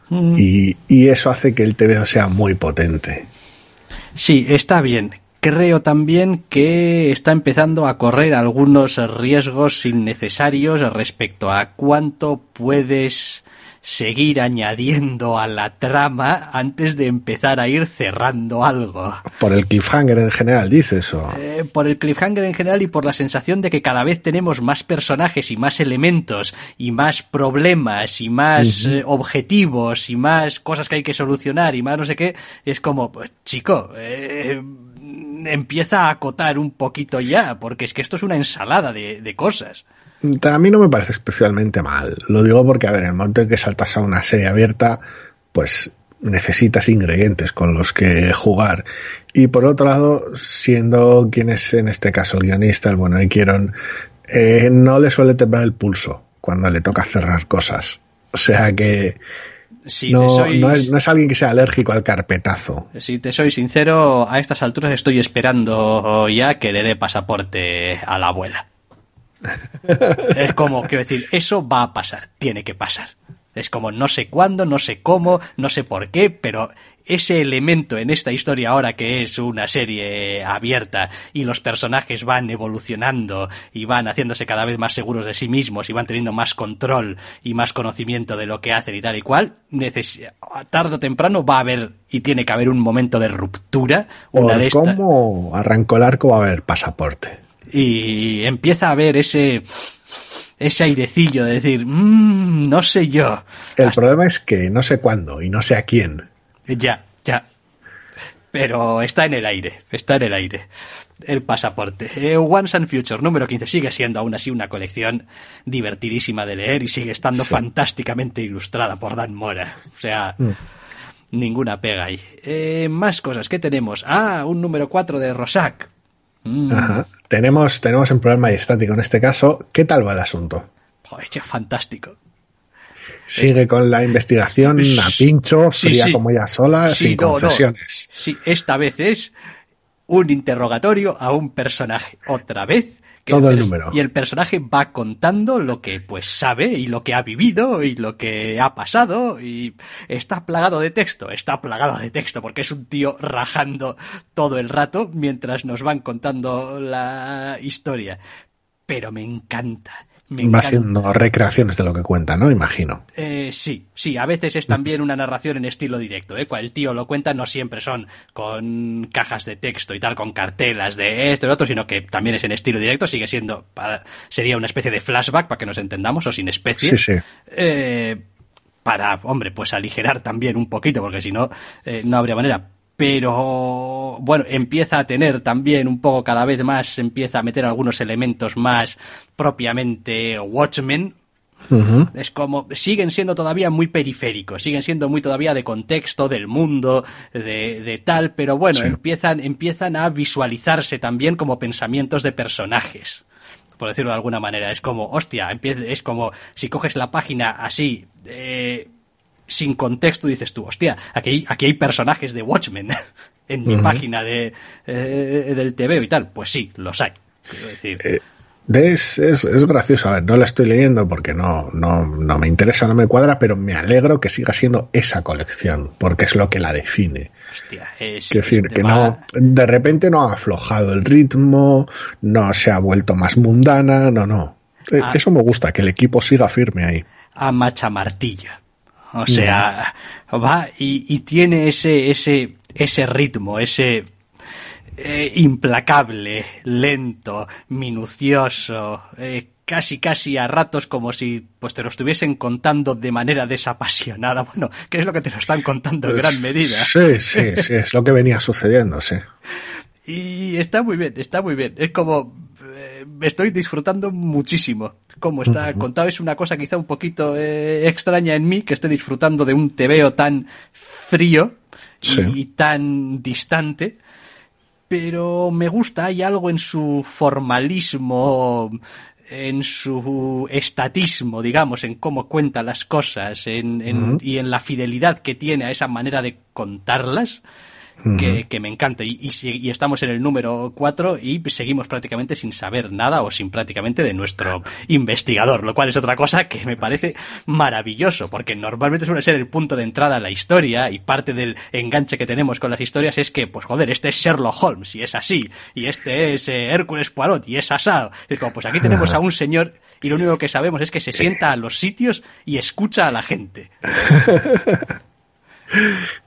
Mm. Y, y, eso hace que el TVO sea muy potente. Sí, está bien creo también que está empezando a correr algunos riesgos innecesarios respecto a cuánto puedes seguir añadiendo a la trama antes de empezar a ir cerrando algo. Por el cliffhanger en general, dices eso. Eh, por el cliffhanger en general y por la sensación de que cada vez tenemos más personajes y más elementos y más problemas y más eh, objetivos y más cosas que hay que solucionar y más no sé qué. Es como, pues, chico, eh, empieza a acotar un poquito ya, porque es que esto es una ensalada de, cosas. a mí no me parece especialmente mal. Lo digo porque, a ver, en el momento en que saltas a una serie abierta, pues necesitas ingredientes con los que jugar. Y por otro lado, siendo quien es en este caso el guionista, el bueno de Kieron, eh, no le suele temblar el pulso cuando le toca cerrar cosas. O sea que no, es, no, es, alguien que sea alérgico al carpetazo. Si te soy sincero, a estas alturas estoy esperando ya que le dé pasaporte a la abuela. es como, quiero decir, eso va a pasar, tiene que pasar. Es como no sé cuándo, no sé cómo, no sé por qué, pero ese elemento en esta historia ahora que es una serie abierta y los personajes van evolucionando y van haciéndose cada vez más seguros de sí mismos y van teniendo más control y más conocimiento de lo que hacen y tal y cual, tarde o temprano va a haber y tiene que haber un momento de ruptura. Una de ¿Cómo arrancó el arco va a haber pasaporte? Y empieza a haber ese ese airecillo de decir, mmm, no sé yo. El problema es que no sé cuándo y no sé a quién. Ya, ya. Pero está en el aire, está en el aire. El pasaporte. Eh, Once and Future número 15 sigue siendo aún así una colección divertidísima de leer y sigue estando fantásticamente ilustrada por Dan Mora. O sea, mm. ninguna pega ahí. Eh, más cosas, ¿qué tenemos? Ah, un número 4 de Rosac. Mm. Tenemos, tenemos un problema estático en este caso. ¿Qué tal va el asunto? Joder, qué fantástico. Sigue con la investigación a pincho, fría como ya sola, sin concesiones. Sí, esta vez es un interrogatorio a un personaje. Otra vez todo el, número. Y el personaje va contando lo que pues sabe y lo que ha vivido y lo que ha pasado y está plagado de texto, está plagado de texto porque es un tío rajando todo el rato mientras nos van contando la historia. Pero me encanta Va haciendo recreaciones de lo que cuenta, ¿no? Imagino. Eh, sí, sí, a veces es también una narración en estilo directo, ¿eh? Cuando el tío lo cuenta no siempre son con cajas de texto y tal, con cartelas de esto y lo otro, sino que también es en estilo directo, sigue siendo, sería una especie de flashback para que nos entendamos, o sin especie. Sí, sí. Eh, para, hombre, pues aligerar también un poquito, porque si no, eh, no habría manera pero bueno, empieza a tener también un poco cada vez más, empieza a meter algunos elementos más propiamente Watchmen. Es como, siguen siendo todavía muy periféricos, siguen siendo muy todavía de contexto, del mundo, de, de tal, pero bueno, empiezan, empiezan a visualizarse también como pensamientos de personajes por decirlo de alguna manera. Es como, hostia, es como si coges la página así, eh, sin contexto dices tú, hostia, aquí hay, aquí hay personajes de Watchmen en mi página de, eh, del TV y tal. Pues sí, los hay. decir. Eh, es, es, gracioso, a ver, no la estoy leyendo porque no, no, no me interesa, no me cuadra, pero me alegro que siga siendo esa colección, porque es lo que la define. Hostia, es, decir, que no, de repente no ha aflojado el ritmo, no se ha vuelto más mundana, no, no. Eh, ah. Eso me gusta, que el equipo siga firme ahí. A macha martillo. O sea, va y, tiene ese, ese, ese ritmo, ese eh, implacable, lento, minucioso, eh, casi casi a ratos como si pues te lo estuviesen contando de manera desapasionada. Bueno, que es lo que te lo están contando en gran medida. Sí, sí, sí, es lo que venía sucediendo, sí. Y está muy bien, está muy bien. Es como estoy disfrutando muchísimo cómo está contado. Es una cosa quizá un poquito eh, extraña en mí que esté disfrutando de un tebeo tan frío y, tan distante. Pero me gusta, hay algo en su formalismo, en su estatismo, digamos, en cómo cuenta las cosas en, y en la fidelidad que tiene a esa manera de contarlas que, me encanta. Y, y, estamos en el número 4 y seguimos prácticamente sin saber nada o sin prácticamente de nuestro investigador, lo cual es otra cosa que me parece maravilloso, porque normalmente suele ser el punto de entrada a la historia y parte del enganche que tenemos con las historias es que, pues joder, este es Sherlock Holmes y es así, y este es eh, Hércules Poirot y es asado. Es como, pues aquí tenemos a un señor y lo único que sabemos es que se sienta a los sitios y escucha a la gente.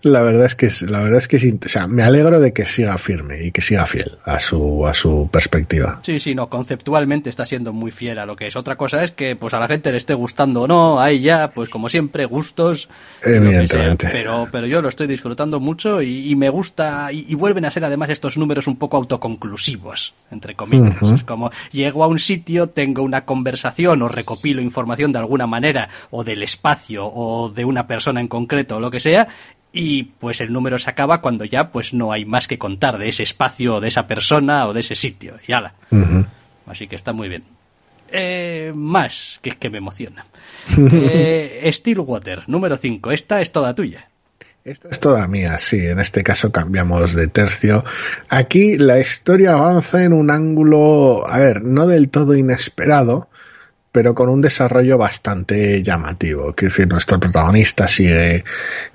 La verdad es que la verdad es que o sea, me alegro de que siga firme y que siga fiel a su a su perspectiva. Sí, sí, no, conceptualmente está siendo muy fiel a lo que es. Otra cosa es que pues a la gente le esté gustando o no, ahí ya, pues como siempre, gustos. Evidentemente. Pero, pero yo lo estoy disfrutando mucho y, me gusta, y, vuelven a ser además estos números un poco autoconclusivos, entre comillas. Es como llego a un sitio, tengo una conversación o recopilo información de alguna manera, o del espacio, o de una persona en concreto, o lo que sea, y pues el número se acaba cuando ya pues no hay más que contar de ese espacio o de esa persona o de ese sitio y ala. Así que está muy bien. Eh, más, que es que me emociona. eh, Stillwater, número 5. Esta es toda tuya. Esta es toda mía, sí. En este caso cambiamos de tercio. Aquí la historia avanza en un ángulo, a ver, no del todo inesperado, pero con un desarrollo bastante llamativo. Quiero decir, nuestro protagonista sigue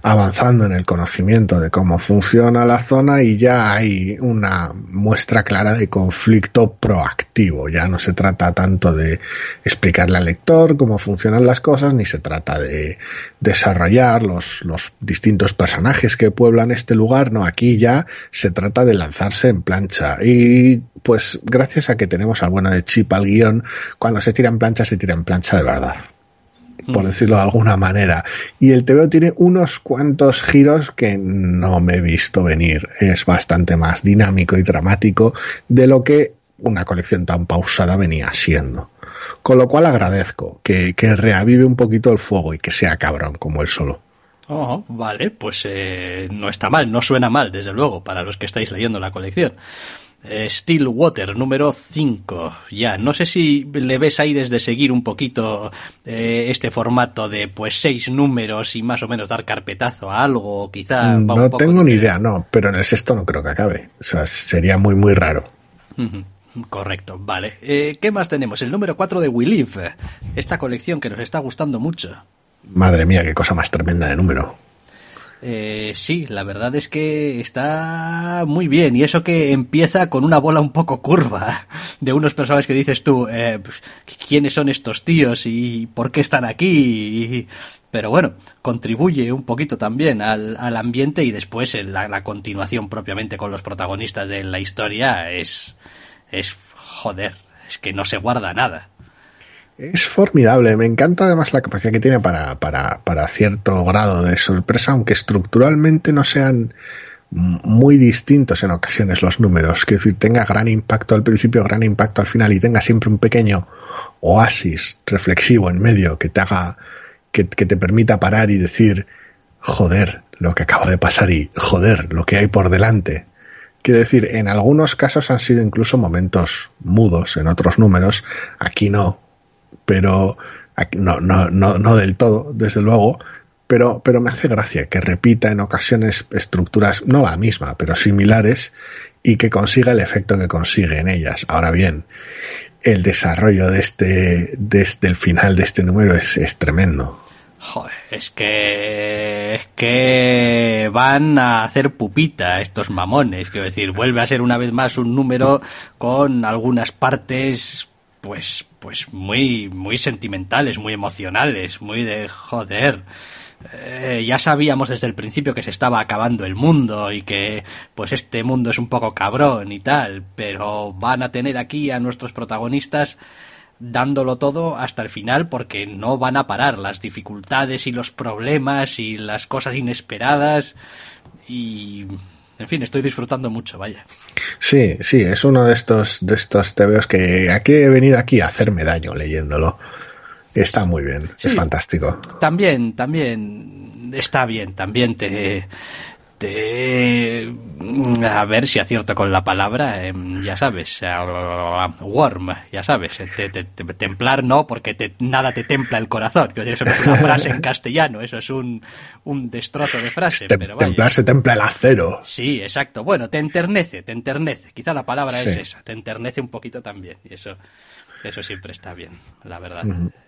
avanzando en el conocimiento de cómo funciona la zona y ya hay una muestra clara de conflicto proactivo. Ya no se trata tanto de explicarle al lector cómo funcionan las cosas, ni se trata de desarrollar los, distintos personajes que pueblan este lugar. No, aquí ya se trata de lanzarse en plancha. Y pues gracias a que tenemos al bueno de Chip al guion, cuando se tira en plancha se tira en plancha de verdad por mm. decirlo de alguna manera. Y el TVO tiene unos cuantos giros que no me he visto venir. Es bastante más dinámico y dramático de lo que una colección tan pausada venía siendo. Con lo cual agradezco que, reavive un poquito el fuego y que sea cabrón como él solo. Oh, vale, pues eh, no está mal, no suena mal, desde luego, para los que estáis leyendo la colección. Eh, Stillwater, número 5. Ya, no sé si le ves aires de seguir un poquito eh, este formato de pues seis números y más o menos dar carpetazo a algo, quizá. No tengo ni idea, no, pero en el sexto no creo que acabe. O sea, sería muy, muy raro. Correcto, vale. Eh, ¿Qué más tenemos? El número 4 de We Live, esta colección que nos está gustando mucho. Madre mía, qué cosa más tremenda de número. Eh, sí, la verdad es que está muy bien. Y eso que empieza con una bola un poco curva de unos personajes que dices tú, eh, pues, ¿quiénes son estos tíos y por qué están aquí? pero bueno, contribuye un poquito también al, ambiente y después en la, la, continuación propiamente con los protagonistas de la historia es, es joder, es que no se guarda nada. Es formidable, me encanta además la capacidad que tiene para, para, para cierto grado de sorpresa, aunque estructuralmente no sean muy distintos en ocasiones los números, que decir, tenga gran impacto al principio, gran impacto al final y tenga siempre un pequeño oasis reflexivo en medio que te haga, que, que te permita parar y decir, joder, lo que acaba de pasar y joder, lo que hay por delante. Quiero decir, en algunos casos han sido incluso momentos mudos, en otros números, aquí no, pero no, no, no, no del todo, desde luego, pero, pero me hace gracia que repita en ocasiones estructuras, no la misma, pero similares, y que consiga el efecto que consigue en ellas. Ahora bien, el desarrollo de este, desde el final de este número es, es tremendo. Joder, es que es que van a hacer pupita estos mamones, quiero decir, vuelve a ser una vez más un número con algunas partes pues, pues muy, muy sentimentales, muy emocionales, muy de joder. Eh, ya sabíamos desde el principio que se estaba acabando el mundo y que pues este mundo es un poco cabrón y tal, pero van a tener aquí a nuestros protagonistas dándolo todo hasta el final porque no van a parar las dificultades y los problemas y las cosas inesperadas y en fin, estoy disfrutando mucho, vaya. Sí, sí, es uno de estos, de estos tebeos que aquí he venido aquí a hacerme daño leyéndolo. Está muy bien, es fantástico. También, también está bien, también te, Mm, a ver si acierto con la palabra, em, ya sabes, warm, ya sabes, templar no, porque nada te templa el corazón. eso no es una frase en castellano, eso es un, un destrozo de frase. Templar se templa el acero. Sí, exacto. Bueno, te enternece, te enternece. Quizá la palabra es esa, te enternece un poquito también. Y eso, eso siempre está bien, la verdad.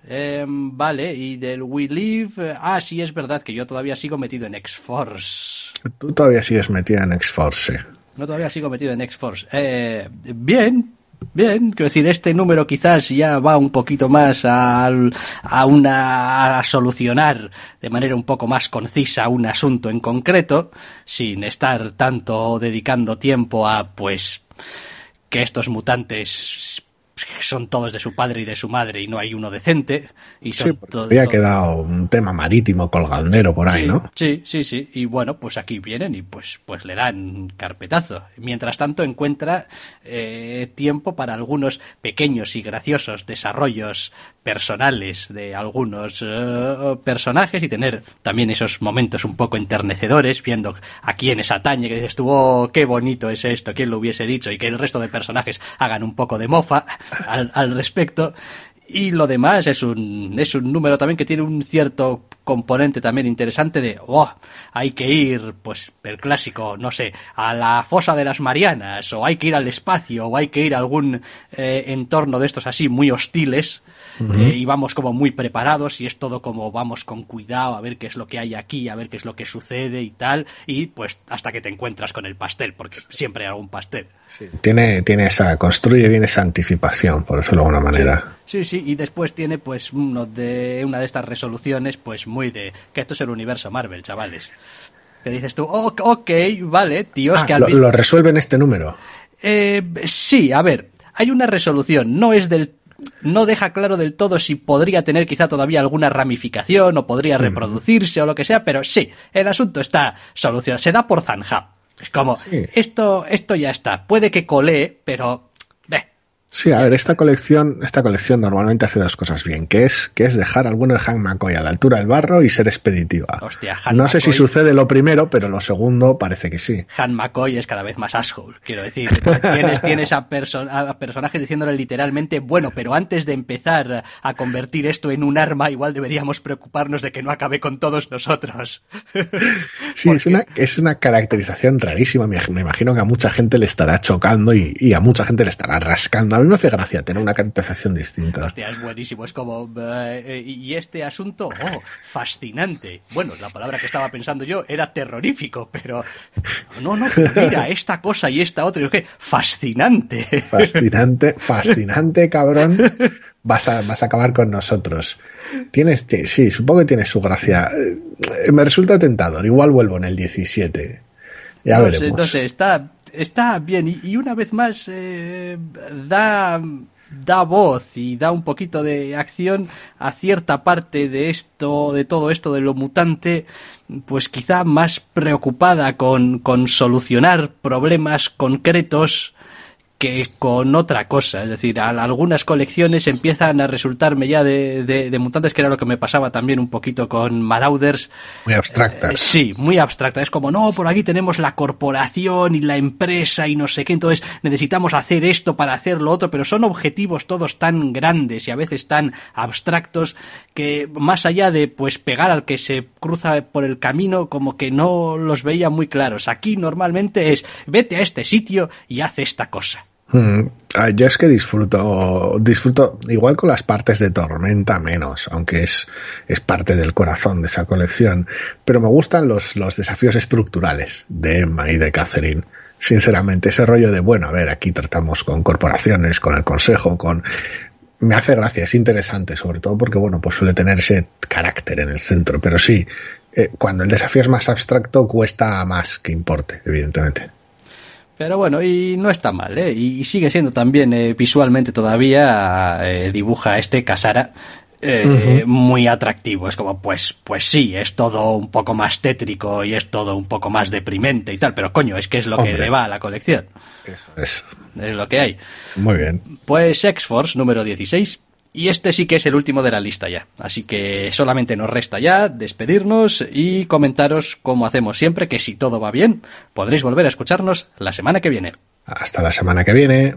Em, vale, y del We Live. Ah, sí, es verdad que yo todavía sigo metido en X-Force. Tú todavía sigues metido en X-Force. No, todavía sigo metido en X-Force. Eh, bien, Bien, quiero decir, este número quizás ya va un poquito más a, a una a solucionar de manera un poco más concisa un asunto en concreto, sin estar tanto dedicando tiempo a pues que estos mutantes son todos de su padre y de su madre y no hay uno decente. Y sí, había quedado un tema marítimo colgandero por ahí, ¿no? Sí, sí, sí. Y bueno, pues aquí vienen y pues, pues le dan carpetazo. Mientras tanto encuentra eh, tiempo para algunos pequeños y graciosos desarrollos personales de algunos eh, personajes y tener también esos momentos un poco enternecedores viendo a quiénes atañe, que dices tú, oh, qué bonito es esto, quién lo hubiese dicho y que el resto de personajes hagan un poco de mofa al, al respecto. Y lo demás es un, es un número también que tiene un cierto componente también interesante de, oh, hay que ir, pues, el clásico, no sé, a la fosa de las Marianas, o hay que ir al espacio, o hay que ir a algún eh, entorno de estos así muy hostiles, eh, y vamos como muy preparados, y es todo como vamos con cuidado a ver qué es lo que hay aquí, a ver qué es lo que sucede y tal, y pues hasta que te encuentras con el pastel, porque siempre hay algún pastel. Sí. Tiene, tiene esa, construye bien esa anticipación, por decirlo de alguna manera. Sí, sí, y después tiene pues uno de, una de estas resoluciones pues muy de que esto es el universo Marvel, chavales. Que dices tú, oh, ok, vale, tío, ah, que al lo, lo resuelve en este número. Eh, sí, a ver, hay una resolución, no es del no deja claro del todo si podría tener quizá todavía alguna ramificación o podría reproducirse o lo que sea, pero sí, el asunto está solucionado, se da por zanjado. Es como, sí. esto, esto ya está. Puede que colee, pero Sí, a ver, esta colección, esta colección normalmente hace dos cosas bien, que es, que es dejar alguno de Hank McCoy a la altura del barro y ser expeditiva. Hostia, Han no sé McCoy, si sucede lo primero, pero lo segundo parece que sí. Han McCoy es cada vez más asshole, quiero decir. Tienes, tienes a, perso a, personajes diciéndole literalmente, bueno, pero antes de empezar a convertir esto en un arma, igual deberíamos preocuparnos de que no acabe con todos nosotros. sí, Porque... es una, es una caracterización rarísima. Me, me, imagino que a mucha gente le estará chocando y, y a mucha gente le estará rascando. Mí me hace gracia tener una caracterización distinta. Hostia, es buenísimo. Es como. Uh, y este asunto, oh, fascinante. Bueno, la palabra que estaba pensando yo era terrorífico, pero. No, no, mira, esta cosa y esta otra. Y que fascinante. Fascinante, fascinante, cabrón. Vas a, vas a acabar con nosotros. Tienes, sí, supongo que tienes su gracia. Me resulta tentador. Igual vuelvo en el 17. Ya no veremos. Sé, no sé, está, está bien y, una vez más eh, da da voz y da un poquito de acción a cierta parte de esto, de todo esto de lo mutante, pues quizá más preocupada con, con solucionar problemas concretos que con otra cosa. Es decir, a, algunas colecciones empiezan a resultarme ya de, de, de, mutantes, que era lo que me pasaba también un poquito con Marauders. Muy abstractas. Eh, sí, muy abstractas. Es como, no, por aquí tenemos la corporación y la empresa y no sé qué, entonces necesitamos hacer esto para hacer lo otro, pero son objetivos todos tan grandes y a veces tan abstractos que más allá de pues pegar al que se cruza por el camino, como que no los veía muy claros. Aquí normalmente es, vete a este sitio y haz esta cosa. Mm, yo es que disfruto, disfruto igual con las partes de Tormenta menos, aunque es, es parte del corazón de esa colección, pero me gustan los, los desafíos estructurales de Emma y de Catherine. Sinceramente, ese rollo de, bueno, a ver, aquí tratamos con corporaciones, con el consejo, con... Me hace gracia, es interesante, sobre todo porque, bueno, pues suele tener ese carácter en el centro, pero sí, eh, cuando el desafío es más abstracto cuesta más que importe, evidentemente. Pero bueno, y no está mal, ¿eh? Y sigue siendo también eh, visualmente todavía eh, dibuja este Casara eh, uh -huh. muy atractivo. Es como, pues, pues sí, es todo un poco más tétrico y es todo un poco más deprimente y tal, pero coño, es que es lo Hombre. que le va a la colección. Eso es. Es lo que hay. Muy bien. Pues X-Force número 16. Y este sí que es el último de la lista ya. Así que solamente nos resta ya despedirnos y comentaros como hacemos siempre, que si todo va bien, podréis volver a escucharnos la semana que viene. Hasta la semana que viene.